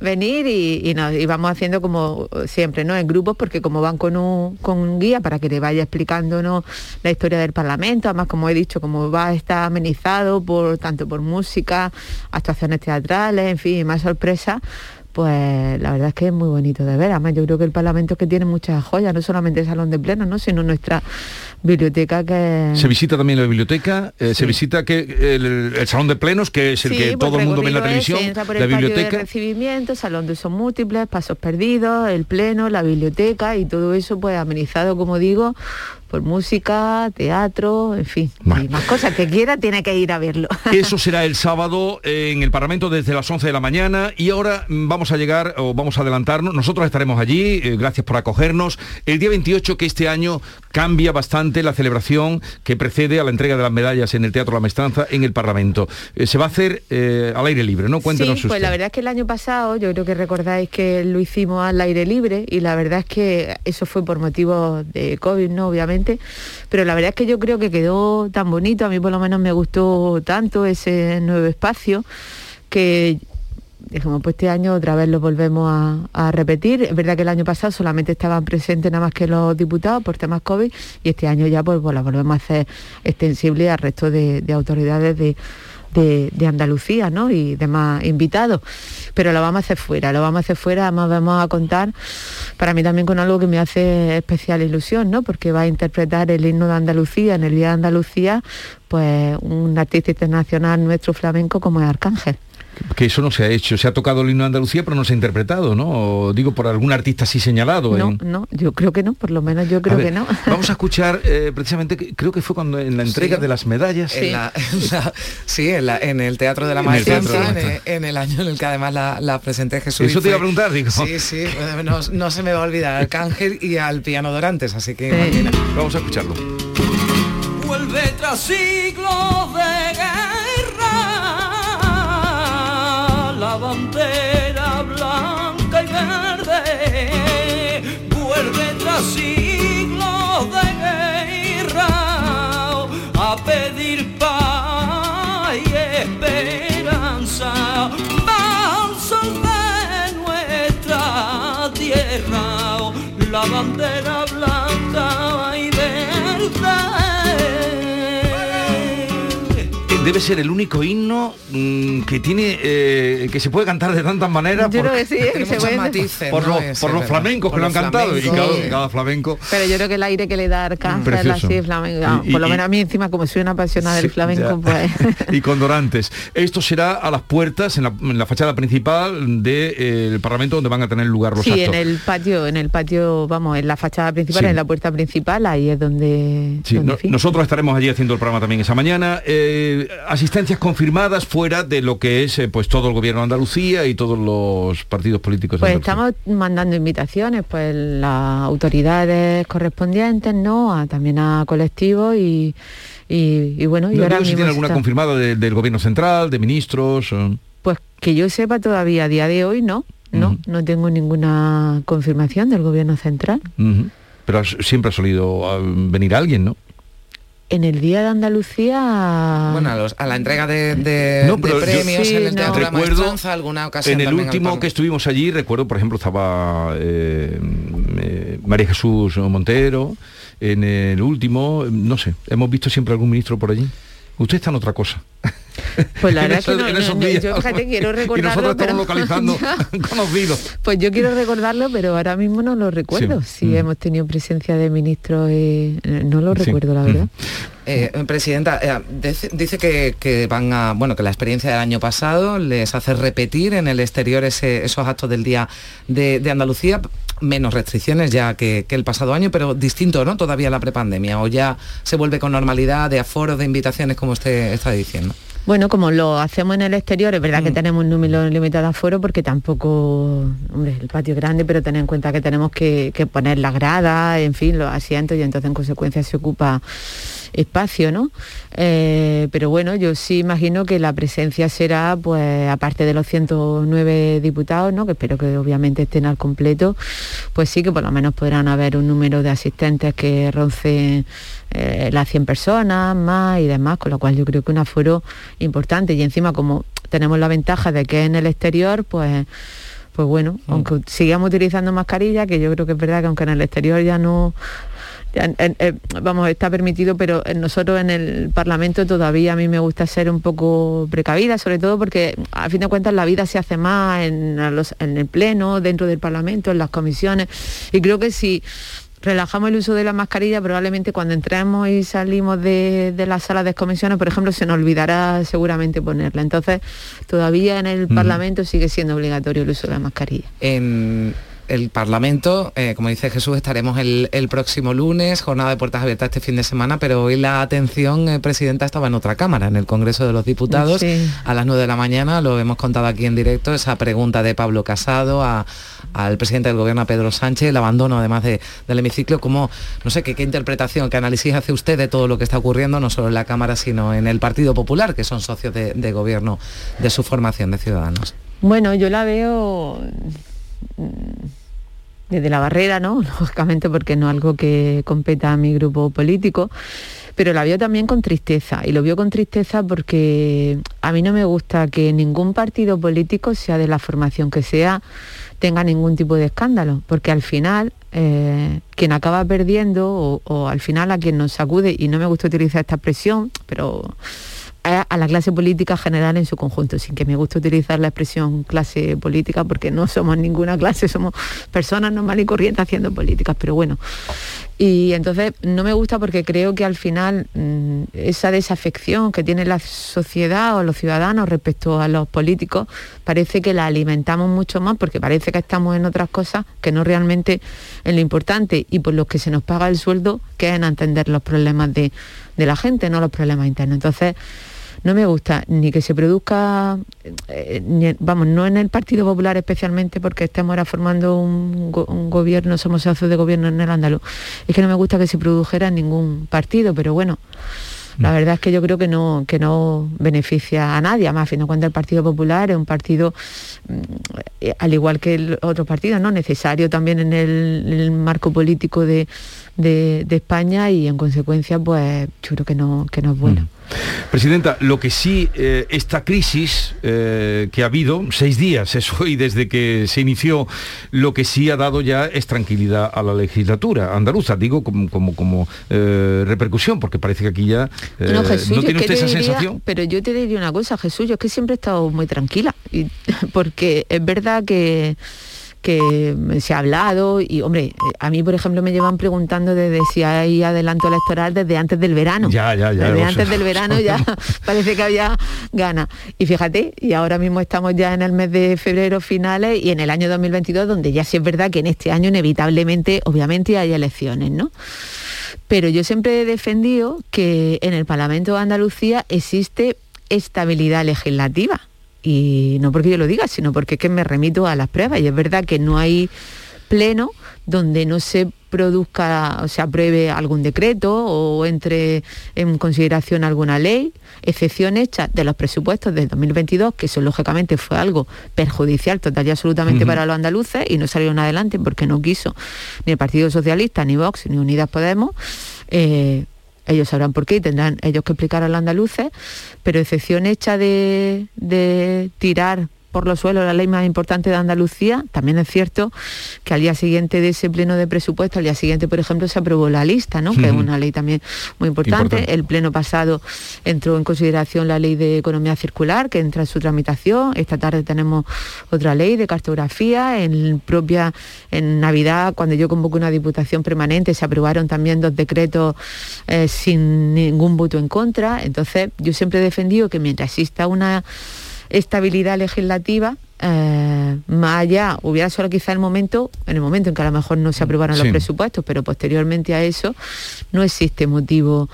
venir y, nos- y vamos haciendo como siempre, ¿no? En grupos, porque como van con un, con un guía para que le vaya explicando ¿no? la historia del Parlamento, además como he dicho, como va a estar amenizado por tanto por música, actuaciones teatrales, en fin, más sorpresa pues la verdad es que es muy bonito de ver. Además, yo creo que el Parlamento es que tiene muchas joyas, no solamente el salón de pleno, ¿no? sino nuestra biblioteca que... Se visita también la biblioteca, eh, se visita que el, el salón de plenos, que es el Sí, que pues todo el mundo ve en la televisión, la patio de biblioteca. recibimiento, salón de usos múltiples, pasos perdidos, el pleno, la biblioteca y todo eso pues amenizado, como digo, por música, teatro, en fin, y más cosas que quiera tiene que ir a verlo. Eso será el sábado eh, en el Parlamento desde las 11 de la mañana y ahora mm, vamos a llegar o vamos a adelantarnos. Nosotros estaremos allí, eh, gracias por acogernos. El día 28 que este año cambia bastante la celebración que precede a la entrega de las medallas en el Teatro La Maestranza en el Parlamento. Eh, se va a hacer eh, al aire libre, ¿no? Cuéntenos sí, pues usted. la verdad es que el año pasado yo creo que recordáis que lo hicimos al aire libre y la verdad es que eso fue por motivos de COVID, ¿no? Obviamente. Pero la verdad es que yo creo que quedó tan bonito, a mí por lo menos me gustó tanto ese nuevo espacio que dijimos, pues este año otra vez lo volvemos a, repetir. Es verdad que el año pasado solamente estaban presentes nada más que los diputados por temas COVID y este año ya pues, pues la volvemos a hacer extensible al resto de autoridades de, de, Andalucía ¿no? y demás invitados. Pero lo vamos a hacer fuera, lo vamos a hacer fuera, además vamos a contar para mí también con algo que me hace especial ilusión, ¿no? porque va a interpretar el himno de Andalucía en el Día de Andalucía, pues un artista internacional nuestro flamenco como es Arcángel. Que eso no se ha hecho. Se ha tocado el himno de Andalucía, pero no se ha interpretado, ¿no? O digo, por algún artista así señalado. No, en- no, yo creo que no, por lo menos yo creo ver, que no. Vamos a escuchar eh, precisamente, creo que fue cuando en la entrega Sí. de las medallas. En la- en la- sí, en, la- en el Teatro de la Maestranza, en, en el año en el que además la, la presenté Jesús. y Eso te iba a preguntar, digo. Sí, sí, eh, no, no se me va a olvidar al Arcángel y al piano Dorantes, así que imagina. Vamos a escucharlo. Vuelve tras siglos de guerra bandera blanca y verde. Vuelve tras siglos de guerra a pedir paz y esperanza. Balsas de nuestra tierra, la bandera blanca debe ser el único himno mm, que tiene eh, que se puede cantar de tantas maneras Yo por, creo que sí, que Tiene se muchos puede- matices, por ¿no? los, por los flamencos Por que lo han cantado y cada, cada flamenco Pero yo creo que el aire que le da Arcángel así flamenco, ah, Y- por lo menos a mí encima como soy una apasionada del Sí, flamenco, ya. pues y con Dorantes. Esto será a las puertas, en la, en la fachada principal del Parlamento, donde van a tener lugar los sí, actos. en el patio, en el patio, vamos, en la fachada principal, Sí. en la puerta principal, ahí es donde, Sí, donde, no- nosotros estaremos allí haciendo el programa también esa mañana. Eh, asistencias confirmadas fuera de lo que es eh, pues todo el gobierno de Andalucía y todos los partidos políticos. Pues estamos mandando invitaciones, pues las autoridades correspondientes, ¿no? A- también a colectivos y, y, y bueno, y No ahora digo si mismo tiene alguna está- confirmada de- del gobierno central, de ministros. Pues que yo sepa todavía a día de hoy, no, no, no tengo ninguna confirmación del gobierno central. Pero has- siempre ha solido ah, venir alguien, ¿no? En el Día de Andalucía... Bueno, a, los- a la entrega de, de- No, de pero yo- premios Sí, en el no. Teatro La Recuerdo Maestranza, alguna ocasión En el al último que estuvimos allí, recuerdo, por ejemplo, estaba eh, eh, María Jesús Montero. En el último, no sé, hemos visto siempre algún ministro por allí. Usted está en otra cosa. Pues la verdad es que no- yo fíjate, quiero y recordarlo, nosotros pero- estamos localizando conocidos. Pues yo quiero recordarlo, pero ahora mismo no lo recuerdo. Sí. Si hemos tenido presencia de ministros, eh, no lo Sí. recuerdo, la verdad. Eh, presidenta, eh, dice, dice que, que van a, bueno, que la experiencia del año pasado les hace repetir en el exterior ese- esos actos del Día de, de Andalucía, menos restricciones ya que, que el pasado año, pero distinto, ¿no? Todavía la prepandemia, o ya se vuelve con normalidad de aforos, de invitaciones, como usted está diciendo. Bueno, como lo hacemos en el exterior, es verdad que tenemos un número limitado de aforo porque tampoco, hombre, el patio es grande, pero ten en cuenta que tenemos que, que poner las gradas, en fin, los asientos y entonces en consecuencia se ocupa espacio, ¿no? Eh, pero bueno, yo sí imagino que la presencia será, pues, aparte de los 109 diputados, ¿no? Que espero que obviamente estén al completo, pues sí que por lo menos podrán haber un número de asistentes que roncen eh, las 100 personas más y demás, con lo cual yo creo que un aforo importante y encima como tenemos la ventaja de que en el exterior, pues pues bueno, aunque sigamos utilizando mascarilla, que yo creo que es verdad que aunque en el exterior ya no vamos, está permitido, pero nosotros en el Parlamento todavía a mí me gusta ser un poco precavida, sobre todo porque a fin de cuentas la vida se hace más en, a los- en el Pleno, dentro del Parlamento, en las comisiones, y creo que si relajamos el uso de la mascarilla, probablemente cuando entremos y salimos de, de las salas de comisiones, por ejemplo, se nos olvidará seguramente ponerla. Entonces, todavía en el. Parlamento sigue siendo obligatorio el uso de la mascarilla. En el Parlamento, eh, como dice Jesús, estaremos el, el próximo lunes, jornada de puertas abiertas este fin de semana, pero hoy la atención, eh, Presidenta, estaba en otra Cámara, en el Congreso de los Diputados, Sí. a las 9 de la mañana, lo hemos contado aquí en directo, esa pregunta de Pablo Casado a- al presidente del Gobierno, a Pedro Sánchez, el abandono además de- del hemiciclo, como, no sé, ¿qué, qué interpretación, qué análisis hace usted de todo lo que está ocurriendo, no solo en la Cámara, sino en el Partido Popular, que son socios de, de gobierno de su formación de ciudadanos? Bueno, yo la veo desde la barrera, ¿no? Lógicamente porque no es algo que competa a mi grupo político, pero la veo también con tristeza. Y lo veo con tristeza porque a mí no me gusta que ningún partido político, sea de la formación que sea, tenga ningún tipo de escándalo, porque al final eh, quien acaba perdiendo o, o al final a quien nos sacude, y no me gusta utilizar esta expresión, pero a la clase política general en su conjunto, sin que me guste utilizar la expresión clase política, porque no somos ninguna clase, somos personas normales y corrientes haciendo políticas, pero bueno. Y entonces no me gusta porque creo que al final mm, esa desafección que tiene la sociedad o los ciudadanos respecto a los políticos parece que la alimentamos mucho más porque parece que estamos en otras cosas que no realmente en lo importante y por los que se nos paga el sueldo, que es en entender los problemas de, de la gente, no los problemas internos. Entonces, no me gusta ni que se produzca, eh, ni- vamos, no en el Partido Popular especialmente porque estemos ahora formando un, go- un gobierno, somos socios de gobierno en el andaluz. Es que no me gusta que se produjera en ningún partido, pero bueno, la verdad es que yo creo que no, que no beneficia a nadie. Además, a fin de cuentas, el Partido Popular es un partido, mm, eh, al igual que el otro partido, ¿no? necesario también en el, en el marco político de, de- de España y en consecuencia, pues yo creo que no, que no es bueno. Presidenta, lo que sí, eh, esta crisis eh, que ha habido, seis días eso, y desde que se inició, lo que sí ha dado ya es tranquilidad a la legislatura andaluza, digo como, como, como, eh, repercusión, porque parece que aquí ya No, Jesús, ¿no yo tiene usted te esa diría- sensación. Pero yo te diría una cosa, Jesús, yo es que siempre he estado muy tranquila, y- porque es verdad que que se ha hablado y hombre eh, a mí por ejemplo me llevan preguntando desde si hay adelanto electoral desde antes del verano. Ya, ya, ya, desde antes del verano ya parece que había ganas. Y fíjate y ahora mismo estamos ya en el mes de febrero finales y en el año 2022 donde ya sí es verdad que en este año inevitablemente obviamente hay elecciones no pero yo siempre he defendido que en el Parlamento de Andalucía existe estabilidad legislativa. Y no porque yo lo diga, sino porque es que me remito a las pruebas. Y es verdad que no hay pleno donde no se produzca o se apruebe algún decreto o entre en consideración alguna ley, excepción hecha de los presupuestos del 2022, que eso lógicamente fue algo perjudicial total y absolutamente para los andaluces y no salieron adelante porque no quiso ni el Partido Socialista, ni Vox, ni Unidas Podemos. Eh, ellos sabrán por qué y tendrán ellos que explicar a los andaluces, pero excepción hecha de, de tirar por los suelos la ley más importante de Andalucía, también es cierto que al día siguiente de ese pleno de presupuesto, al día siguiente, por ejemplo, se aprobó la lista, ¿no? que es una ley también muy importante. Importante. El pleno pasado entró en consideración la ley de economía circular, que entra en su tramitación. Esta tarde tenemos otra ley de cartografía. En propia, en Navidad, cuando yo convoqué una diputación permanente, se aprobaron también dos decretos eh, sin ningún voto en contra. Entonces, yo siempre he defendido que mientras exista una estabilidad legislativa, eh, más allá, hubiera solo quizá el momento, en el momento en que a lo mejor no se aprobaron Sí. los presupuestos, pero posteriormente a eso no existe motivo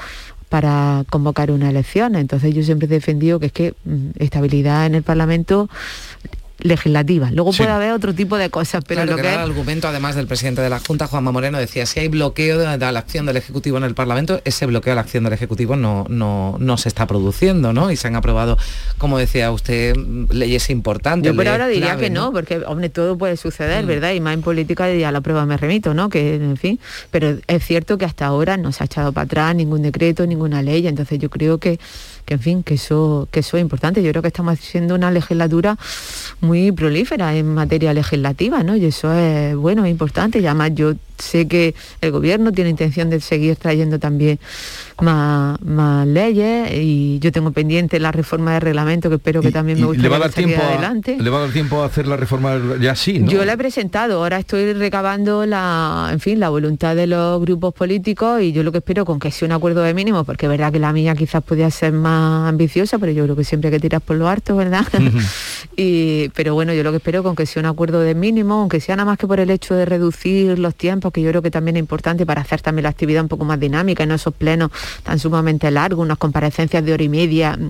para convocar una elección. Entonces yo siempre he defendido que es que mm, estabilidad en el Parlamento legislativa. Luego Sí. puede haber otro tipo de cosas, pero Claro, lo que que era es- el argumento además del presidente de la Junta, Juanma Moreno, decía, si hay bloqueo de, la acción del Ejecutivo en el Parlamento, ese bloqueo de la acción del Ejecutivo no, no, no se está produciendo, ¿no? Y se han aprobado, como decía usted, leyes importantes. Yo leyes ahora diría clave, que no, porque hombre, todo puede suceder, Mm. ¿verdad? Y más en política ya a la prueba me remito, ¿no? Que en fin, pero es cierto que hasta ahora no se ha echado para atrás ningún decreto, ninguna ley, entonces yo creo que, que en fin, que eso, que eso es importante. Yo creo que estamos haciendo una legislatura muy prolífera en materia legislativa, ¿no? Y eso es bueno, es importante. Y además yo sé que el gobierno tiene intención de seguir trayendo también más, más leyes y yo tengo pendiente la reforma del reglamento que espero que también me gustaría le va a dar tiempo a, adelante. le va a dar tiempo a hacer la reforma ya sí, ¿no? Yo la he presentado, ahora estoy recabando la, en fin, la voluntad de los grupos políticos y yo lo que espero con que sea un acuerdo de mínimo, porque es verdad que la mía quizás podía ser más ambiciosa, pero yo creo que siempre hay que tirar por lo harto, ¿verdad? y, pero bueno, yo lo que espero con que sea un acuerdo de mínimo, aunque sea nada más que por el hecho de reducir los tiempos, que yo creo que también es importante para hacer también la actividad un poco más dinámica y no esos plenos tan sumamente largos, unas comparecencias de hora y media, mm,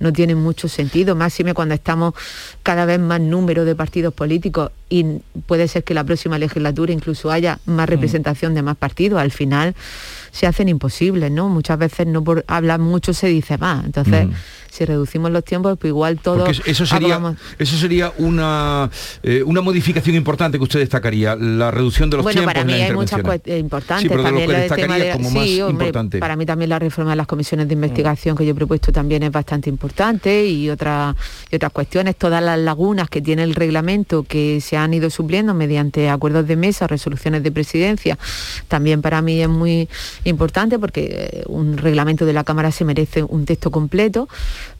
no tienen mucho sentido, máxime cuando estamos cada vez más número de partidos políticos y puede ser que la próxima legislatura incluso haya más Mm. representación de más partidos. Al final se hacen imposibles, ¿no? Muchas veces no por hablar mucho se dice más. Entonces, Mm. Si reducimos los tiempos, pues igual Porque eso sería, eso sería una, eh, una modificación importante que usted destacaría, la reducción de los bueno, tiempos para en mí hay muchas intervenciones. cuestiones importantes. Sí, lo también del tema de- como más sí, hombre, importante. Para mí también la reforma de las comisiones de investigación que yo he propuesto también es bastante importante y, otras y otras cuestiones, todas las lagunas que tiene el reglamento que se han ido supliendo mediante acuerdos de mesa, resoluciones de presidencia, también para mí es muy importante porque eh, un reglamento de la Cámara se merece un texto completo,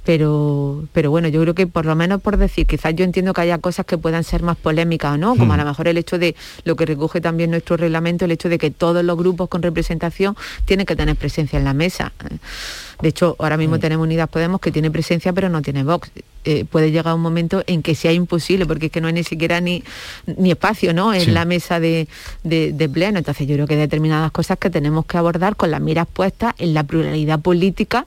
pero, pero bueno, yo creo que por lo menos por decir, quizás yo entiendo que haya cosas que puedan ser más polémicas o no, como a lo mejor el hecho de lo que recoge también nuestro reglamento, el hecho de que todos los grupos con representación tienen que tener presencia en la mesa. De hecho, ahora mismo tenemos Unidas Podemos que tiene presencia pero no tiene Vox. Eh, puede llegar un momento en que sea imposible, porque es que no hay ni siquiera ni, ni espacio ¿no? en Sí. la mesa de, de- de pleno. Entonces yo creo que hay determinadas cosas que tenemos que abordar con las miras puestas en la pluralidad política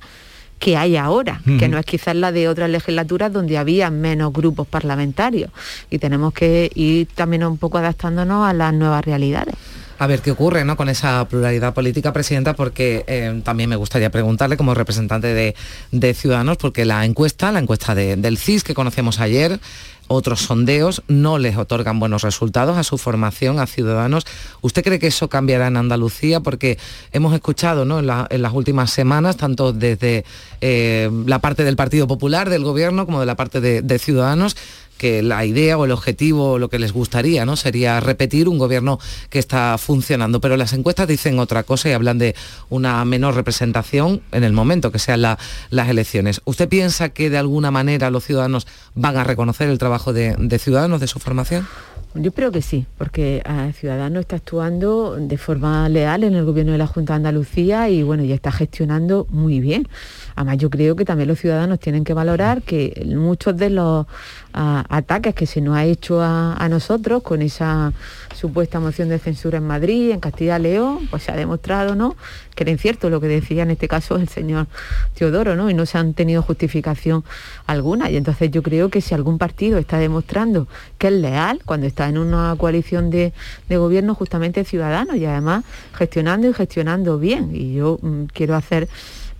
que hay ahora, que no es quizás la de otras legislaturas donde había menos grupos parlamentarios. Y tenemos que ir también un poco adaptándonos a las nuevas realidades. A ver qué ocurre ¿no? con esa pluralidad política, Presidenta, porque eh, también me gustaría preguntarle como representante de, de Ciudadanos, porque la encuesta, la encuesta de- del CIS que conocemos ayer, otros sondeos no les otorgan buenos resultados a su formación, a Ciudadanos. ¿Usted cree que eso cambiará en Andalucía? Porque hemos escuchado ¿no? en, la- en las últimas semanas, tanto desde eh, la parte del Partido Popular, del Gobierno, como de la parte de Ciudadanos, que la idea o el objetivo lo que les gustaría no sería repetir un gobierno que está funcionando. Pero las encuestas dicen otra cosa y hablan de una menor representación en el momento que sean la- las elecciones. Usted piensa que de alguna manera los ciudadanos van a reconocer el trabajo de, ciudadanos de su formación Yo creo que sí, porque a Ciudadanos está actuando de forma leal en el gobierno de la Junta de Andalucía y bueno, ya está gestionando muy bien. Además, yo creo que también los ciudadanos tienen que valorar que muchos de los ah, ataques que se nos ha hecho a, nosotros con esa supuesta moción de censura en Madrid, en Castilla y León, pues se ha demostrado, ¿no? Que era incierto lo que decía en este caso el señor Teodoro, ¿no? Y no se han tenido justificación alguna. Y entonces yo creo que si algún partido está demostrando que es leal cuando está en una coalición de, de gobierno, justamente ciudadano y además gestionando y gestionando bien. Y yo mm, quiero hacer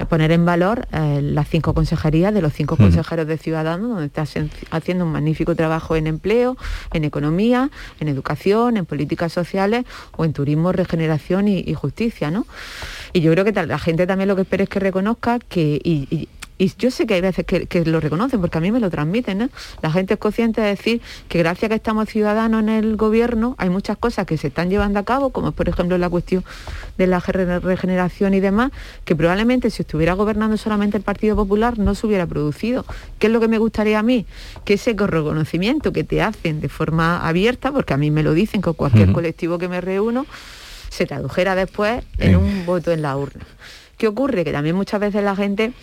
poner en valor eh, las cinco consejerías de los cinco consejeros de Ciudadanos, donde está haci- haciendo un magnífico trabajo en empleo, en economía, en educación, en políticas sociales o en turismo, regeneración y, y justicia, ¿no? Y yo creo que la gente también lo que espera es que reconozca que, y, y- y yo sé que hay veces que, que lo reconocen, porque a mí me lo transmiten, ¿no? La gente es consciente de decir que gracias a que estamos ciudadanos en el gobierno, hay muchas cosas que se están llevando a cabo, como es por ejemplo la cuestión de la ge- regeneración y demás, que probablemente si estuviera gobernando solamente el Partido Popular no se hubiera producido. ¿Qué es lo que me gustaría a mí? Que ese reconocimiento que te hacen de forma abierta, porque a mí me lo dicen con cualquier colectivo que me reúno, se tradujera después en un voto en la urna. ¿Qué ocurre? Que también muchas veces la gente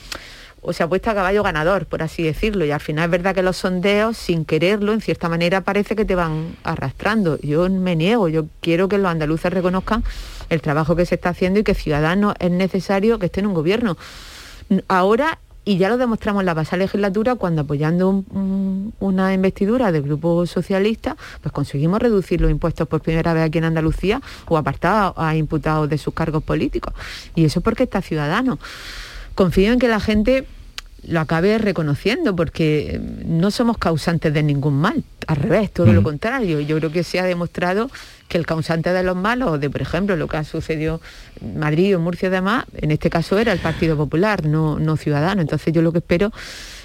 o se apuesta a caballo ganador, por así decirlo, y al final es verdad que los sondeos, sin quererlo, en cierta manera parece que te van arrastrando. Yo me niego, yo quiero que los andaluces reconozcan el trabajo que se está haciendo y que Ciudadanos es necesario que esté en un gobierno. Ahora, y ya lo demostramos en la pasada legislatura, cuando apoyando un- un- una investidura del Grupo Socialista, pues conseguimos reducir los impuestos por primera vez aquí en Andalucía o apartar a imputados de sus cargos políticos. Y eso porque está Ciudadano confío en que la gente lo acabe reconociendo porque eh, no somos causantes de ningún mal, al revés, todo lo contrario. Yo creo que se ha demostrado que el causante de los malos, de por ejemplo lo que ha sucedido en Madrid o en Murcia y demás, en este caso era el Partido Popular, no, no Ciudadano. Entonces yo lo que espero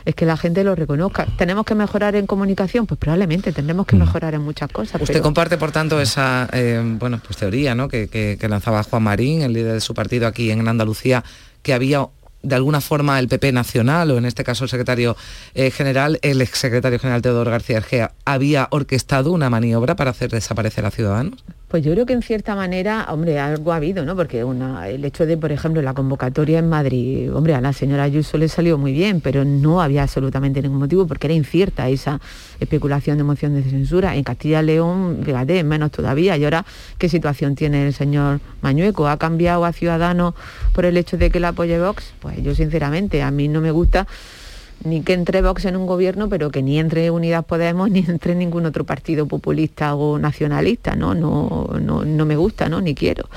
es que la gente lo reconozca. ¿Tenemos que mejorar en comunicación? Pues probablemente tendremos que mejorar en muchas cosas. Usted pero- comparte, por tanto, esa eh, bueno, pues teoría ¿no? que, que- que lanzaba Juan Marín, el líder de su partido aquí en Andalucía, que había de alguna forma el PP nacional, o en este caso el secretario eh, general, el exsecretario general Teodoro García Argea, había orquestado una maniobra para hacer desaparecer a Ciudadanos? Pues yo creo que en cierta manera, hombre, algo ha habido, ¿no? Porque el hecho de, por ejemplo, la convocatoria en Madrid, hombre, a la señora Ayuso le salió muy bien, pero no había absolutamente ningún motivo porque era incierta esa especulación de moción de censura. En Castilla y León, fíjate, menos todavía. Y ahora, ¿qué situación tiene el señor Mañueco? ¿Ha cambiado a Ciudadanos por el hecho de que la apoye Vox? Pues yo, sinceramente, a mí no me gusta ni que entre Vox en un gobierno, pero que ni entre Unidas Podemos ni entre ningún otro partido populista o nacionalista, ¿no? No, no, no me gusta, ¿no? Ni quiero.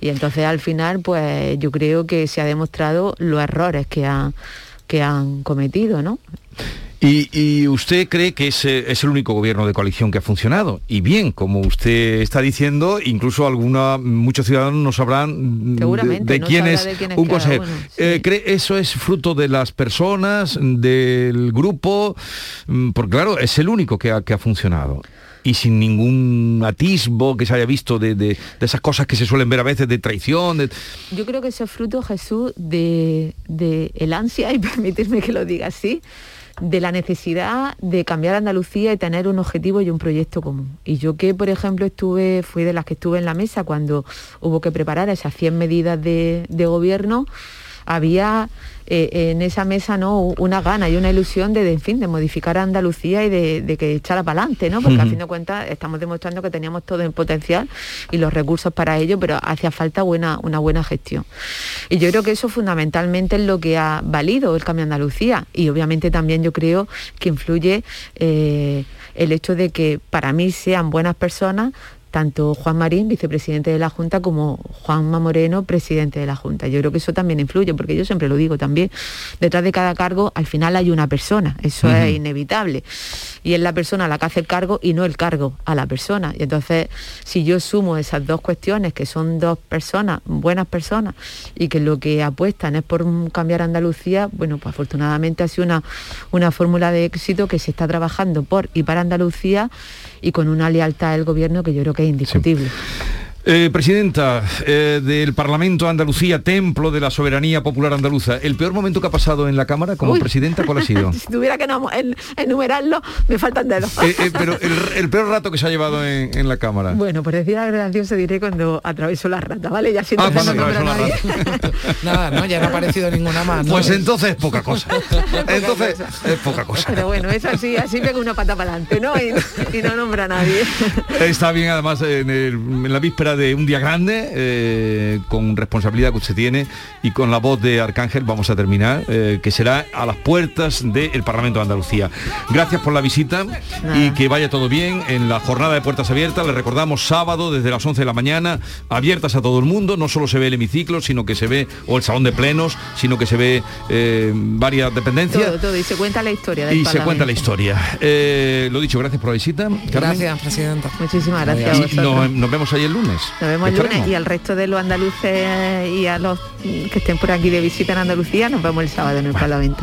Y entonces al final, pues yo creo que se ha demostrado los errores que han, que han cometido, ¿no? Y, y usted cree que ese es el único gobierno de coalición que ha funcionado. Y bien, como usted está diciendo, incluso alguna, muchos ciudadanos no sabrán de- Seguramente, de, no quién es de quién es un consejero. uno, Eh, ¿Cree eso es fruto de las personas, del grupo? Mm, Porque claro, es el único que ha, que ha funcionado. Y sin ningún atisbo que se haya visto de, de- de esas cosas que se suelen ver a veces de traición. de- Yo creo que eso es fruto, Jesús, de, de el ansia, y permitirme que lo diga así, de la necesidad de cambiar Andalucía y tener un objetivo y un proyecto común. Y yo que, por ejemplo, estuve, fui de las que estuve en la mesa cuando hubo que preparar esas 100 medidas de, de gobierno, había eh, en esa mesa no una gana y una ilusión de, de, en fin, de modificar a Andalucía y de, de que echara para adelante, ¿no? Porque a Ujú. fin de cuentas estamos demostrando que teníamos todo en potencial y los recursos para ello, pero hacía falta buena, una buena gestión. Y yo creo que eso fundamentalmente es lo que ha valido el cambio de Andalucía. Y obviamente también yo creo que influye eh, el hecho de que para mí sean buenas personas tanto Juan Marín, vicepresidente de la Junta, como Juanma Moreno, presidente de la Junta. Yo creo que eso también influye, porque yo siempre lo digo también, detrás de cada cargo al final hay una persona, eso es inevitable. Y es la persona la que hace el cargo y no el cargo a la persona. Y entonces, si yo sumo esas dos cuestiones, que son dos personas, buenas personas, y que lo que apuestan es por cambiar Andalucía, bueno, pues afortunadamente ha sido una, una fórmula de éxito que se está trabajando por y para Andalucía y con una lealtad del gobierno que yo creo que es indiscutible. Eh, presidenta eh, del Parlamento Andalucía, templo de la soberanía popular andaluza, ¿el peor momento que ha pasado en la Cámara como Uy. presidenta cuál ha sido? si tuviera que enumerarlo, me faltan dedos. Eh, eh, pero el, el peor rato que se ha llevado en, en la Cámara. Bueno, por decir algo gracioso diré cuando atravesó la rata, ¿vale? Ya siento Ah, que no la nadie. Nada, no, ya no ha aparecido ninguna más. ¿no? Pues entonces es poca cosa. Entonces es poca cosa. Pero bueno, es así, así pega una pata para adelante, ¿no? Y, y no nombra a nadie. Está bien además en, el- en la víspera de un día grande, eh, con responsabilidad que usted tiene y con la voz de Arcángel vamos a terminar, eh, que será a las puertas del Parlamento de Andalucía. Gracias por la visita y que vaya todo bien en la jornada de puertas abiertas. Le recordamos sábado desde las 11 de la mañana, abiertas a todo el mundo. No solo se ve el hemiciclo, sino que se ve, o el salón de plenos, sino que se ve eh, varias dependencias. Todo, todo. Y se cuenta la historia del Y se cuenta la historia. Eh, lo dicho, gracias por la visita. Carmen. Gracias, presidenta. Muchísimas gracias Y nos, nos vemos ahí el lunes. Nos vemos el lunes y al resto de los andaluces y a los que estén por aquí de visita en Andalucía, nos vemos el sábado en el Parlamento.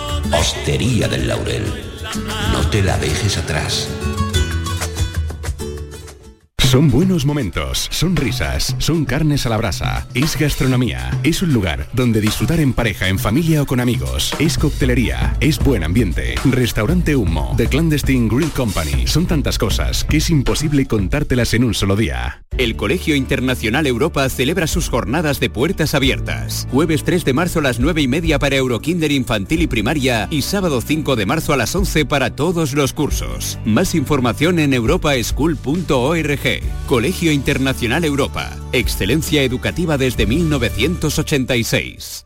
Hostería del Laurel, no te la dejes atrás. Son buenos momentos, son risas, son carnes a la brasa, es gastronomía, es un lugar donde disfrutar en pareja, en familia o con amigos, es coctelería, es buen ambiente, restaurante Humo, The Clandestine Grill Company, son tantas cosas que es imposible contártelas en un solo día. El Colegio Internacional Europa celebra sus jornadas de puertas abiertas. Jueves 3 de marzo a las 9 y media para Eurokinder infantil y primaria y sábado 5 de marzo a las 11 para todos los cursos. Más información en europaschool.org. Colegio Internacional Europa. Excelencia educativa desde 1986.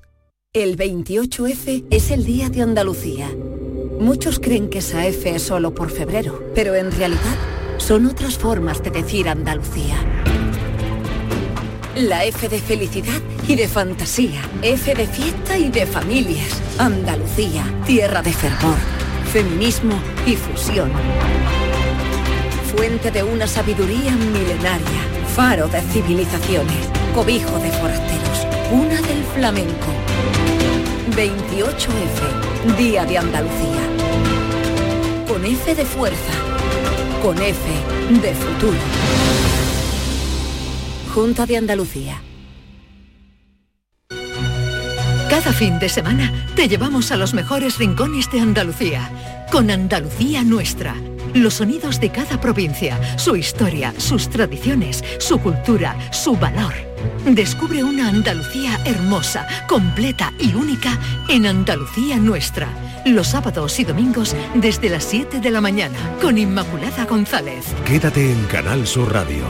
El 28F es el Día de Andalucía. Muchos creen que esa F es solo por febrero, pero en realidad son otras formas de decir Andalucía. La F de felicidad y de fantasía. F de fiesta y de familias. Andalucía, tierra de fervor, feminismo y fusión. Fuente de una sabiduría milenaria. Faro de civilizaciones. Cobijo de forasteros. Una del flamenco. 28F, Día de Andalucía. Con F de fuerza. Con F de futuro. Junta de Andalucía. Cada fin de semana te llevamos a los mejores rincones de Andalucía, con Andalucía Nuestra. Los sonidos de cada provincia, su historia, sus tradiciones, su cultura, su valor. Descubre una Andalucía hermosa, completa y única en Andalucía Nuestra. Los sábados y domingos desde las 7 de la mañana con Inmaculada González. Quédate en Canal Sur Radio,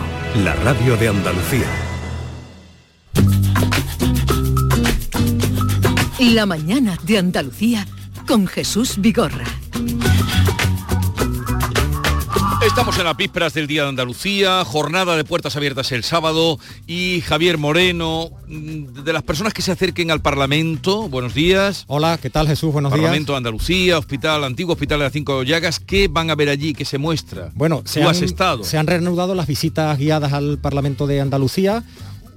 la radio de Andalucía. La mañana de Andalucía con Jesús Vigorra. Estamos en las vísperas del Día de Andalucía, jornada de puertas abiertas el sábado y Javier Moreno, mm, de las personas que se acerquen al Parlamento, buenos días. Hola, ¿qué tal Jesús? Buenos Parlamento días. de Andalucía, Hospital, Antiguo Hospital de las Cinco Llagas, ¿qué van a ver allí? ¿Qué se muestra? Bueno, ¿Tú se has han, estado? se han reanudado las visitas guiadas al Parlamento de Andalucía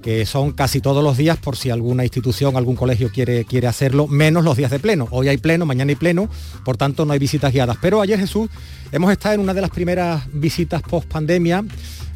que son casi todos los días por si alguna institución, algún colegio quiere, quiere hacerlo, menos los días de pleno. Hoy hay pleno, mañana hay pleno, por tanto no hay visitas guiadas. Pero ayer Jesús hemos estado en una de las primeras visitas post pandemia,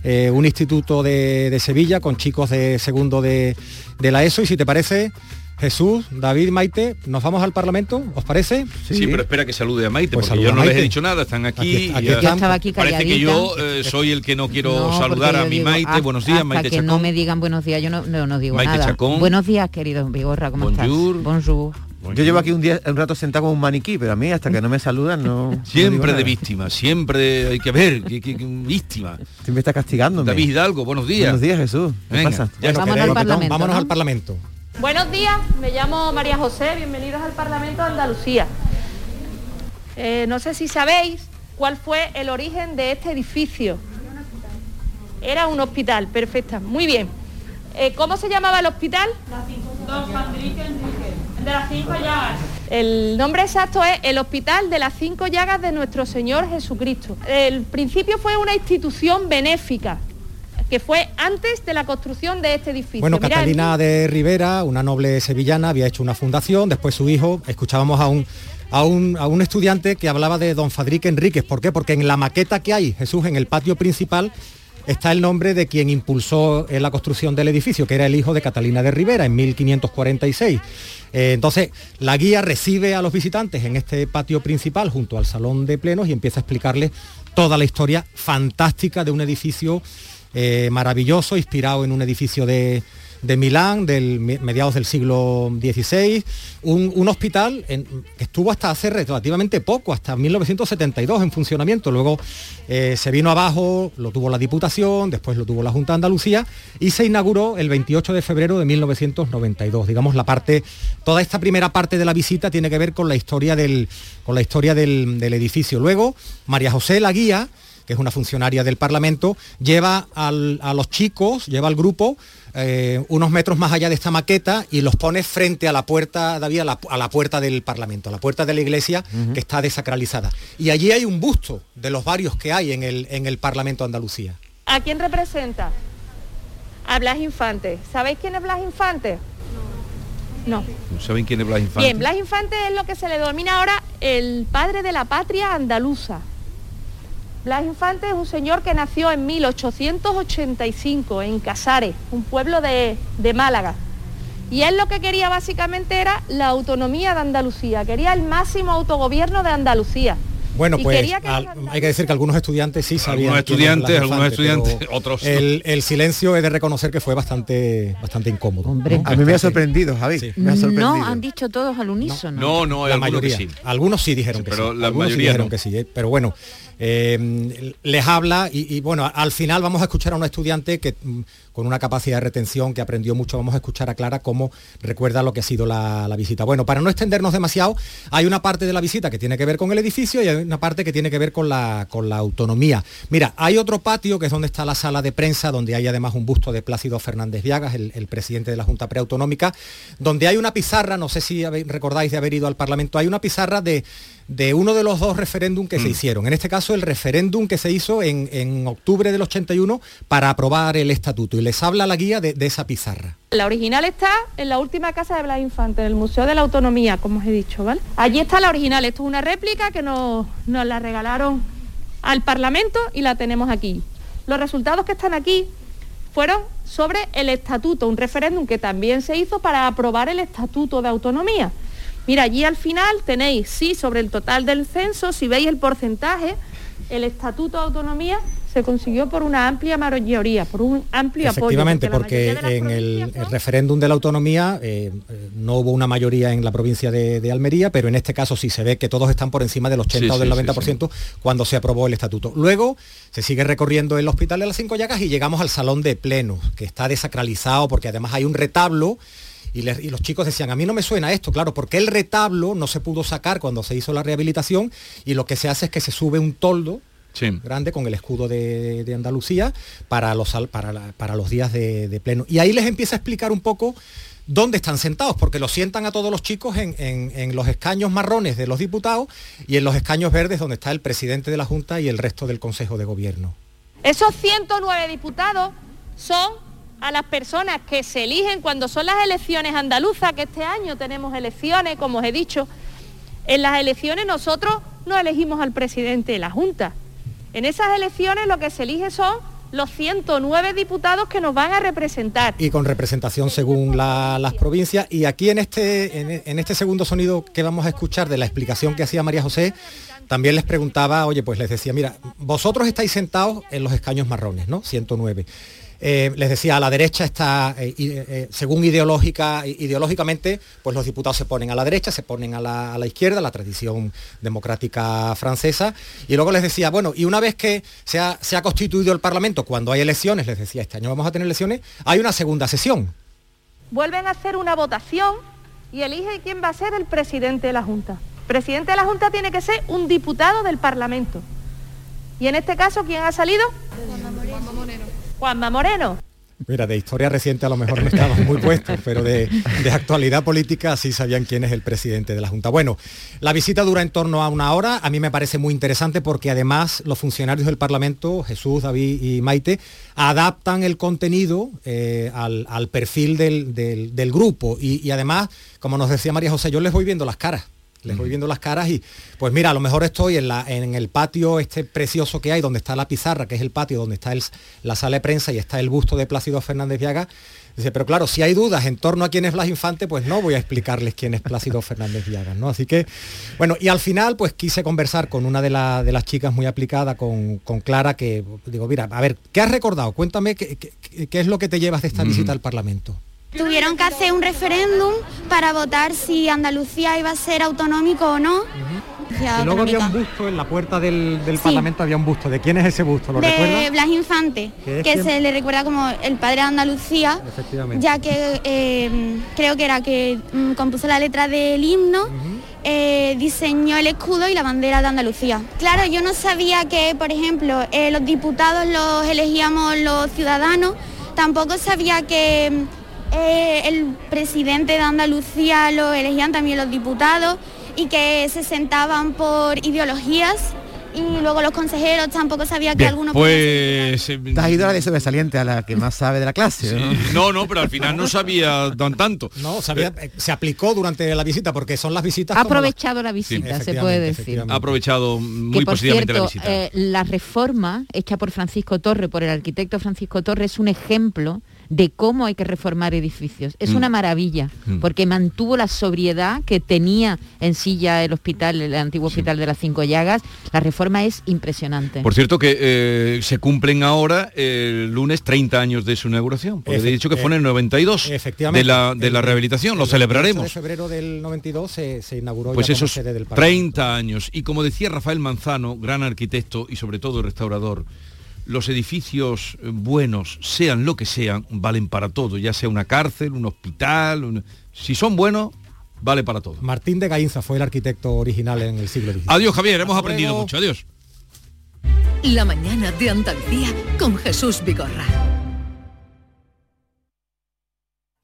eh, un instituto de, de Sevilla con chicos de segundo de, de la ESO y si te parece, Jesús, David, Maite, ¿nos vamos al Parlamento? ¿Os parece? Sí, pero espera que salude a Maite, Pues porque yo no les he dicho nada, están aquí. Aquí- aquí y ya- están. Yo estaba aquí Parece que yo eh, soy el que no quiero No, saludar a mi digo, Maite. hasta- buenos días, hasta Maite que Chacón. no me digan buenos días, yo no, no, no digo Maite nada. Chacón. Buenos días, querido Vigorra, ¿cómo Bonjour. estás? Bonjour. Yo llevo aquí un, día, un rato sentado como un maniquí, pero a mí hasta que no me saludan no... Siempre de víctima, siempre hay que ver, que, que- que víctima. Siempre está castigándome. David Hidalgo, buenos días. Buenos días, Jesús. ¿Qué Venga, pasa? ya está. Vámonos al Parlamento. Vámonos ¿no? al Parlamento. Buenos días, me llamo María José, bienvenidos al Parlamento de Andalucía. Eh, no sé si sabéis cuál fue el origen de este edificio. Era un hospital, perfecta, muy bien. Eh, ¿Cómo se llamaba el hospital? Don Fadrique Enrique, de las cinco llagas. El nombre exacto es el Hospital de las Cinco Llagas de Nuestro Señor Jesucristo. El principio fue una institución benéfica, que fue antes de la construcción de este edificio. Bueno, Mirad, Catalina de Rivera, una noble sevillana, había hecho una fundación, después su hijo, escuchábamos a un, a un, a un estudiante que hablaba de don Fadrique Enríquez. ¿Por qué? Porque en la maqueta que hay, Jesús, en el patio principal, está el nombre de quien impulsó eh, la construcción del edificio, que era el hijo de Catalina de Rivera en 1546. Eh, entonces, la guía recibe a los visitantes en este patio principal junto al salón de plenos y empieza a explicarles toda la historia fantástica de un edificio eh, maravilloso, inspirado en un edificio de, de Milán, del me- mediados del siglo XVI, un, un hospital que estuvo hasta hace relativamente poco, hasta 1972 en funcionamiento. Luego eh, se vino abajo, lo tuvo la Diputación, después lo tuvo la Junta de Andalucía y se inauguró el 28 de febrero de 1992. Digamos, la parte, toda esta primera parte de la visita tiene que ver con la historia del, con la historia del, del edificio. Luego, María José la guía que es una funcionaria del Parlamento, lleva al- a los chicos, lleva al grupo eh, unos metros más allá de esta maqueta y los pone frente a la puerta, David, a la, a la puerta del Parlamento, a la puerta de la iglesia que está desacralizada. Y allí hay un busto de los varios que hay en el, en el Parlamento de Andalucía. ¿A quién representa? A Blas Infante. ¿Sabéis quién es Blas Infante? No. ¿Saben quién es Blas Infante? Bien, Blas Infante es lo que se le denomina ahora el padre de la patria andaluza. Blas Infante es un señor que nació en 1885 en Casares, un pueblo de, de Málaga. Y él lo que quería básicamente era la autonomía de Andalucía, quería el máximo autogobierno de Andalucía. Bueno, Y pues quería que al- hay que decir que algunos estudiantes sí sabían. Algunos es estudiantes, algunos estudiantes, otros no. El, el silencio he de reconocer que fue bastante, bastante incómodo. A mí me ha sorprendido, Javi. Me ha sorprendido. No, han dicho todos al unísono. No, no, hay la mayoría. sí. Algunos sí dijeron que pero sí. la algunos sí mayoría dijeron no. que sí. Pero bueno, eh, les habla y, bueno, al final vamos a escuchar a una estudiante que mm, con una capacidad de retención que aprendió mucho, vamos a escuchar a Clara cómo recuerda lo que ha sido la, la visita. Bueno, para no extendernos demasiado, hay una parte de la visita que tiene que ver con el edificio y hay una parte que tiene que ver con la, con la autonomía. Mira, hay otro patio que es donde está la sala de prensa, donde hay además un busto de Plácido Fernández Viagas, el, el presidente de la Junta Preautonómica, donde hay una pizarra, no sé si recordáis de haber ido al Parlamento, hay una pizarra de, de uno de los dos referéndum que se hicieron. En este caso, el referéndum que se hizo en, en octubre del 81 para aprobar el estatuto. Y les habla la guía de, esa pizarra. La original está en la última casa de Blas Infante, en el Museo de la Autonomía, como os he dicho, ¿vale? Allí está la original, esto es una réplica que nos, nos la regalaron al Parlamento y la tenemos aquí. Los resultados que están aquí fueron sobre el estatuto, un referéndum que también se hizo para aprobar el estatuto de autonomía. Mira, allí al final tenéis, sí, sobre el total del censo, si veis el porcentaje, el estatuto de autonomía se consiguió por una amplia mayoría, por un amplio apoyo. Efectivamente, porque en el, el referéndum de la autonomía eh, eh, no hubo una mayoría en la provincia de, de Almería, pero en este caso sí se ve que todos están por encima del 80 Sí, o del sí, sí, 90% cuando se aprobó el estatuto. Luego se sigue recorriendo el hospital de las Cinco Llagas y llegamos al salón de plenos, que está desacralizado porque además hay un retablo. Y, le- y los chicos decían, a mí no me suena esto, claro, porque el retablo no se pudo sacar cuando se hizo la rehabilitación y lo que se hace es que se sube un toldo grande con el escudo de, de Andalucía para los, para, la- para los días de, de pleno. Y ahí les empieza a explicar un poco dónde están sentados, porque los sientan a todos los chicos en, en- en los escaños marrones de los diputados y en los escaños verdes donde está el presidente de la Junta y el resto del Consejo de Gobierno. Esos 109 diputados son a las personas que se eligen cuando son las elecciones andaluzas, que este año tenemos elecciones, como os he dicho. En las elecciones nosotros no elegimos al presidente de la Junta. En esas elecciones lo que se elige son los 109 diputados que nos van a representar. y con representación según la- las provincias. Y aquí en este, en este segundo sonido que vamos a escuchar de la explicación que hacía María José, también les preguntaba, oye, pues les decía, mira, vosotros estáis sentados en los escaños marrones, ¿no? 109. Eh, les decía, a la derecha está, eh, eh, según ideológica, ideológicamente, pues los diputados se ponen a la derecha, se ponen a la, a la izquierda, la tradición democrática francesa. Y luego les decía, bueno, y una vez que se ha, se ha constituido el Parlamento, cuando hay elecciones, les decía, este año vamos a tener elecciones, hay una segunda sesión. Vuelven a hacer una votación y elige quién va a ser el presidente de la Junta. Presidente de la Junta tiene que ser un diputado del Parlamento. Y en este caso, ¿quién ha salido? Juanma Moreno. Mira, de historia reciente a lo mejor no estaban muy puestos, pero de, actualidad política sí sabían quién es el presidente de la Junta. Bueno, la visita dura en torno a una hora, a mí me parece muy interesante porque además los funcionarios del Parlamento, Jesús, David y Maite, adaptan el contenido eh, al, perfil del, grupo y además, como nos decía María José, yo les voy viendo las caras. Les voy viendo las caras y, pues mira, a lo mejor estoy en, la, en el patio este precioso que hay, donde está la pizarra, que es el patio donde está el- la sala de prensa y está el busto de Plácido Fernández Viaga. Dice, pero claro, si hay dudas en torno a quién es Blas Infante, pues no voy a explicarles quién es Plácido Fernández Viaga, ¿no? Así que, bueno, y al final, pues quise conversar con una de, la- de las chicas muy aplicada, con, con Clara, que digo, mira, a ver, ¿qué has recordado? Cuéntame qué, qué- qué es lo que te llevas de esta visita al Parlamento. Tuvieron que hacer un referéndum para votar si Andalucía iba a ser autonómico o no. Y luego había un busto en la puerta del, del Sí. Parlamento, había un busto. ¿De quién es ese busto? ¿Lo de recuerdas? Blas Infante, ¿Que se le recuerda como el padre de Andalucía, ya que eh, creo que era que mm, compuso la letra del himno, eh, diseñó el escudo y la bandera de Andalucía. Claro, yo no sabía que, por ejemplo, eh, los diputados los elegíamos los ciudadanos, tampoco sabía que eh, el presidente de Andalucía lo elegían también los diputados y que se sentaban por ideologías y luego los consejeros tampoco sabía que Bien, algunos pues... eh, Te has ido a la de sobresaliente, a la que más sabe de la clase. ¿no? No, no, pero al final no sabía tan tanto. No, sabía, eh, se aplicó durante la visita porque son las visitas. Ha las- aprovechado la visita, se puede decir. Ha aprovechado muy que por positivamente cierto, la visita. eh, la reforma hecha por Francisco Torre, por el arquitecto Francisco Torre, es un ejemplo de cómo hay que reformar edificios. Es Mm. una maravilla, Mm. porque mantuvo la sobriedad que tenía en silla el hospital, el antiguo hospital de las Cinco Llagas. La reforma es impresionante. Por cierto que eh, se cumplen ahora el lunes 30 años de su inauguración, porque Efe- he dicho que fue en el 92 Efectivamente. de la, de la El- rehabilitación, lo el 28 celebraremos. de febrero del 92 se, se inauguró Pues ya esos sede del Parlamento. 30 años. Y como decía Rafael Manzano, gran arquitecto y sobre todo restaurador, los edificios eh, buenos, sean lo que sean, valen para todo, ya sea una cárcel, un hospital, un- si son buenos, vale para todo. Martín de Gainza fue el arquitecto original en el siglo XVI. Adiós Javier, hemos aprendido mucho, adiós. La mañana de Andalucía con Jesús Vigorra.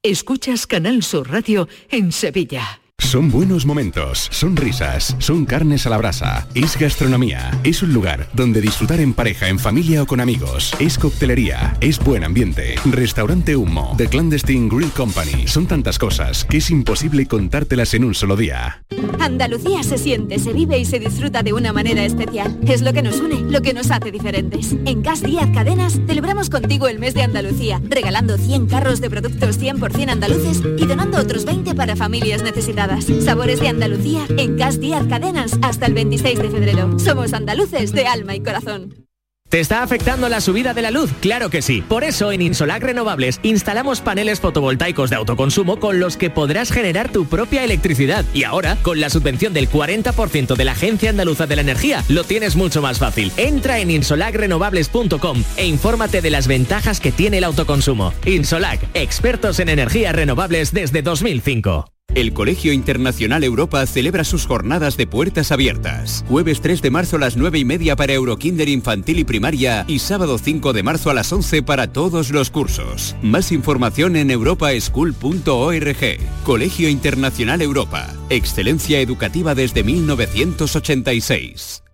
Escuchas Canal Sur Radio en Sevilla. Son buenos momentos, son risas, son carnes a la brasa, es gastronomía, es un lugar donde disfrutar en pareja, en familia o con amigos, es coctelería, es buen ambiente, restaurante Humo, The Clandestine Grill Company, son tantas cosas que es imposible contártelas en un solo día. Andalucía se siente, se vive y se disfruta de una manera especial. Es lo que nos une, lo que nos hace diferentes. En Gas Díaz Cadenas celebramos contigo el mes de Andalucía, regalando 100 carros de productos 100% andaluces y donando otros 20 para familias necesitadas. Sabores de Andalucía en Gas Díaz Cadenas hasta el 26 de febrero. Somos andaluces de alma y corazón. ¿Te está afectando la subida de la luz? Claro que sí. Por eso en Insolac Renovables instalamos paneles fotovoltaicos de autoconsumo con los que podrás generar tu propia electricidad. Y ahora, con la subvención del 40% de la Agencia Andaluza de la Energía, lo tienes mucho más fácil. Entra en insolacrenovables.com e infórmate de las ventajas que tiene el autoconsumo. Insolac, expertos en energías renovables desde 2005. El Colegio Internacional Europa celebra sus jornadas de puertas abiertas. Jueves 3 de marzo a las 9 y media para Eurokinder infantil y primaria y sábado 5 de marzo a las 11 para todos los cursos. Más información en europaschool.org. Colegio Internacional Europa. Excelencia educativa desde 1986.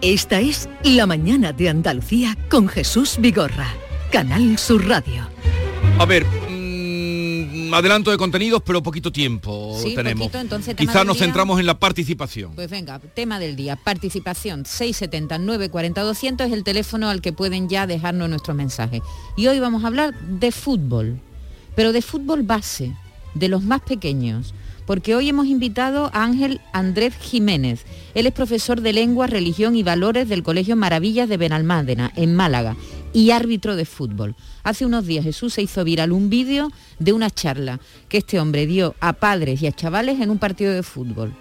Esta es La Mañana de Andalucía con Jesús Vigorra. Canal Sur Radio. A ver, mm, adelanto de contenidos, pero poquito tiempo Sí, tenemos. poquito, entonces, Quizá nos día. centramos en la participación. Pues venga, tema del día, participación 679 40 200 es el teléfono al que pueden ya dejarnos nuestros mensajes. Y hoy vamos a hablar de fútbol, pero de fútbol base, de los más pequeños, porque hoy hemos invitado a Ángel Andrés Jiménez. Él es profesor de lengua, religión y valores del Colegio Maravillas de Benalmádena, en Málaga, y árbitro de fútbol. Hace unos días Jesús se hizo viral un vídeo de una charla que este hombre dio a padres y a chavales en un partido de fútbol.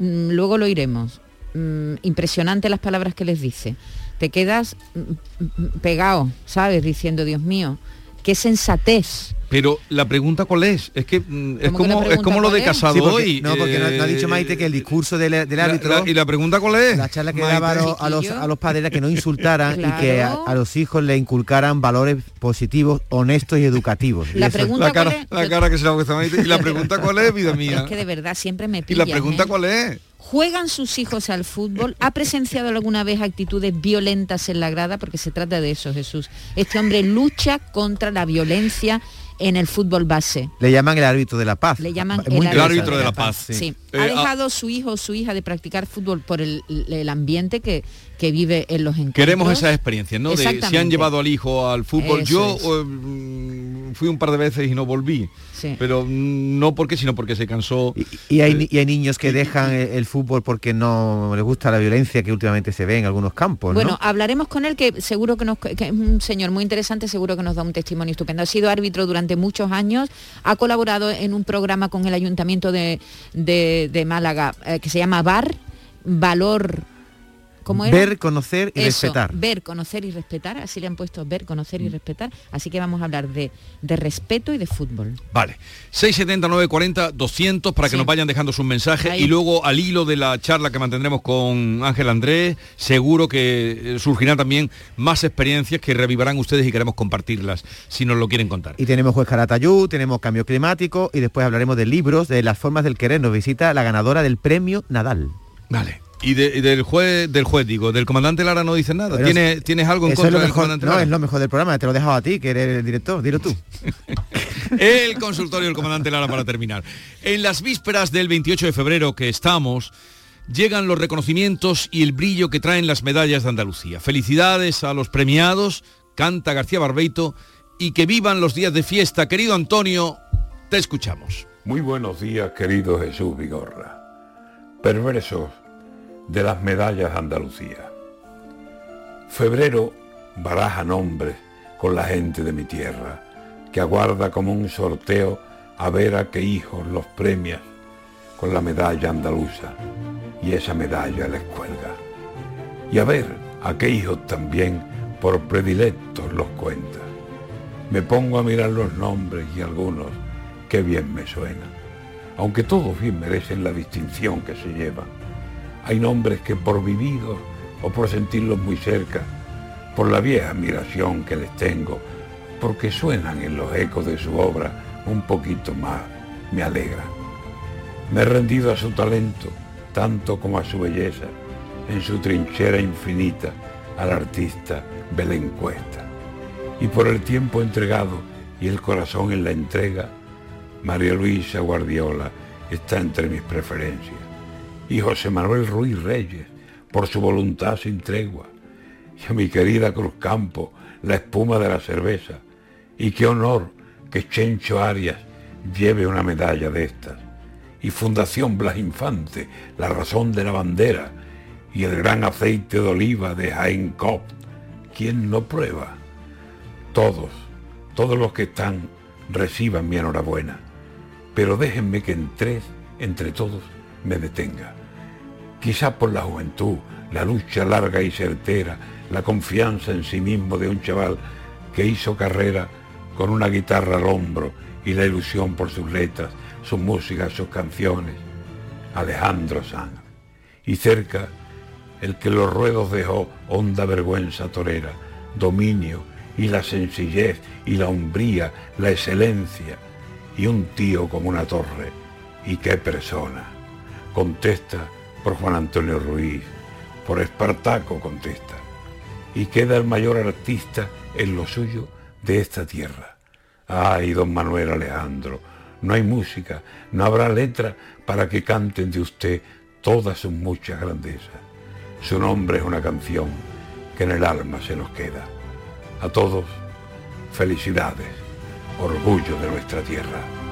Mm, luego lo iremos. Mm, impresionante las palabras que les dice. Te quedas mm, mm, pegado, ¿sabes? Diciendo, Dios mío, qué sensatez. Pero la pregunta cuál es? Es que mm, es ¿Cómo que la como, es como lo de casado Sí, porque- hoy. no, porque no, no ha dicho eh, Maite que el discurso del, del la- árbitro... la- ¿Y la pregunta cuál es? La charla que Maite? daba a los, a los- a los padres era que no insultaran y que a, los hijos le inculcaran valores positivos, honestos y educativos. Y La eso- pregunta la cara, cuál es? la cara que se le ha Maite. ¿Y la pregunta cuál es, vida mía? Es que de verdad siempre me ¿Y pillan. la pregunta ¿eh? cuál es? ¿Juegan sus hijos al fútbol? ¿Ha presenciado alguna vez actitudes violentas en la grada? Porque se trata de eso, Jesús. Este hombre lucha contra la violencia en el fútbol base. Le llaman el árbitro de la paz. Le llaman muy el árbitro de la paz, Sí. sí. Ha Eh, ah- dejado su hijo o su hija de practicar fútbol por el, el ambiente que, que vive en los encuentros. Queremos esas experiencias, ¿no? De si han llevado al hijo al fútbol. Eso Yo eh, fui un par de veces y no volví. Sí. Pero no porque, sino porque se cansó. Y hay, ni- y hay niños que dejan el, el fútbol porque no les gusta la violencia que últimamente se ve en algunos campos, ¿no? Bueno, hablaremos con él, que seguro que, nos, que es un señor muy interesante, seguro que nos da un testimonio estupendo. Ha sido árbitro durante muchos años, ha colaborado en un programa con el Ayuntamiento de, de- de Málaga eh, que se llama VAR, Valor... ¿Cómo era? Ver, conocer y Eso, respetar. Ver, conocer y respetar, así le han puesto ver, conocer y respetar. Así que vamos a hablar de, de respeto y de fútbol. Vale. 679 40 200 para que Sí. nos vayan dejando sus mensajes Ahí. y luego al hilo de la charla que mantendremos con Ángel Andrés, seguro que eh, surgirán también más experiencias que revivarán ustedes y queremos compartirlas si nos lo quieren contar. Y tenemos Juez Caratayú, tenemos Cambio Climático y después hablaremos de libros, de las formas del querer. Nos visita la ganadora del premio Nadal. Vale. Y, de- y del juez, del juez digo, del comandante Lara no dice nada. Pero ¿Tienes, ¿Tienes algo en contra del comandante no, Lara? es lo mejor del programa, te lo he dejado a ti, que eres el director, dilo tú. El consultorio del comandante Lara para terminar. En las vísperas del 28 de febrero que estamos, llegan los reconocimientos y el brillo que traen las medallas de Andalucía. Felicidades a los premiados, canta García Barbeito, y que vivan los días de fiesta. Querido Antonio, te escuchamos. Muy buenos días, querido Jesús Vigorra. Perversos de las medallas de Andalucía. Febrero baraja nombres con la gente de mi tierra, que aguarda como un sorteo a ver a qué hijos los premias con la medalla andaluza y esa medalla les cuelga. Y a ver a qué hijos también por predilectos los cuenta. Me pongo a mirar los nombres y algunos qué bien me suenan, aunque todos bien merecen la distinción que se llevan. Hay nombres que por vividos o por sentirlos muy cerca, por la vieja admiración que les tengo, porque suenan en los ecos de su obra un poquito más, me alegra. Me he rendido a su talento, tanto como a su belleza, en su trinchera infinita al artista Belén Cuesta. Y por el tiempo entregado y el corazón en la entrega, María Luisa Guardiola está entre mis preferencias. Y José Manuel Ruiz Reyes, por su voluntad sin tregua. Y a mi querida Cruz Campo, la espuma de la cerveza. Y qué honor que Chencho Arias lleve una medalla de estas. Y Fundación Blas Infante, la razón de la bandera. Y el gran aceite de oliva de Jaén Cop. ¿Quién no prueba? Todos, todos los que están, reciban mi enhorabuena. Pero déjenme que en tres, entre todos, me detenga. Quizá por la juventud, la lucha larga y certera, la confianza en sí mismo de un chaval que hizo carrera con una guitarra al hombro y la ilusión por sus letras, su música, sus canciones, Alejandro Sanz. Y cerca, el que los ruedos dejó honda vergüenza torera, dominio y la sencillez y la hombría, la excelencia, y un tío como una torre. ¿Y qué persona? Contesta por Juan Antonio Ruiz, por Espartaco contesta. Y queda el mayor artista en lo suyo de esta tierra. Ay, don Manuel Alejandro, no hay música, no habrá letra para que canten de usted todas sus muchas grandezas. Su nombre es una canción que en el alma se nos queda. A todos, felicidades, orgullo de nuestra tierra.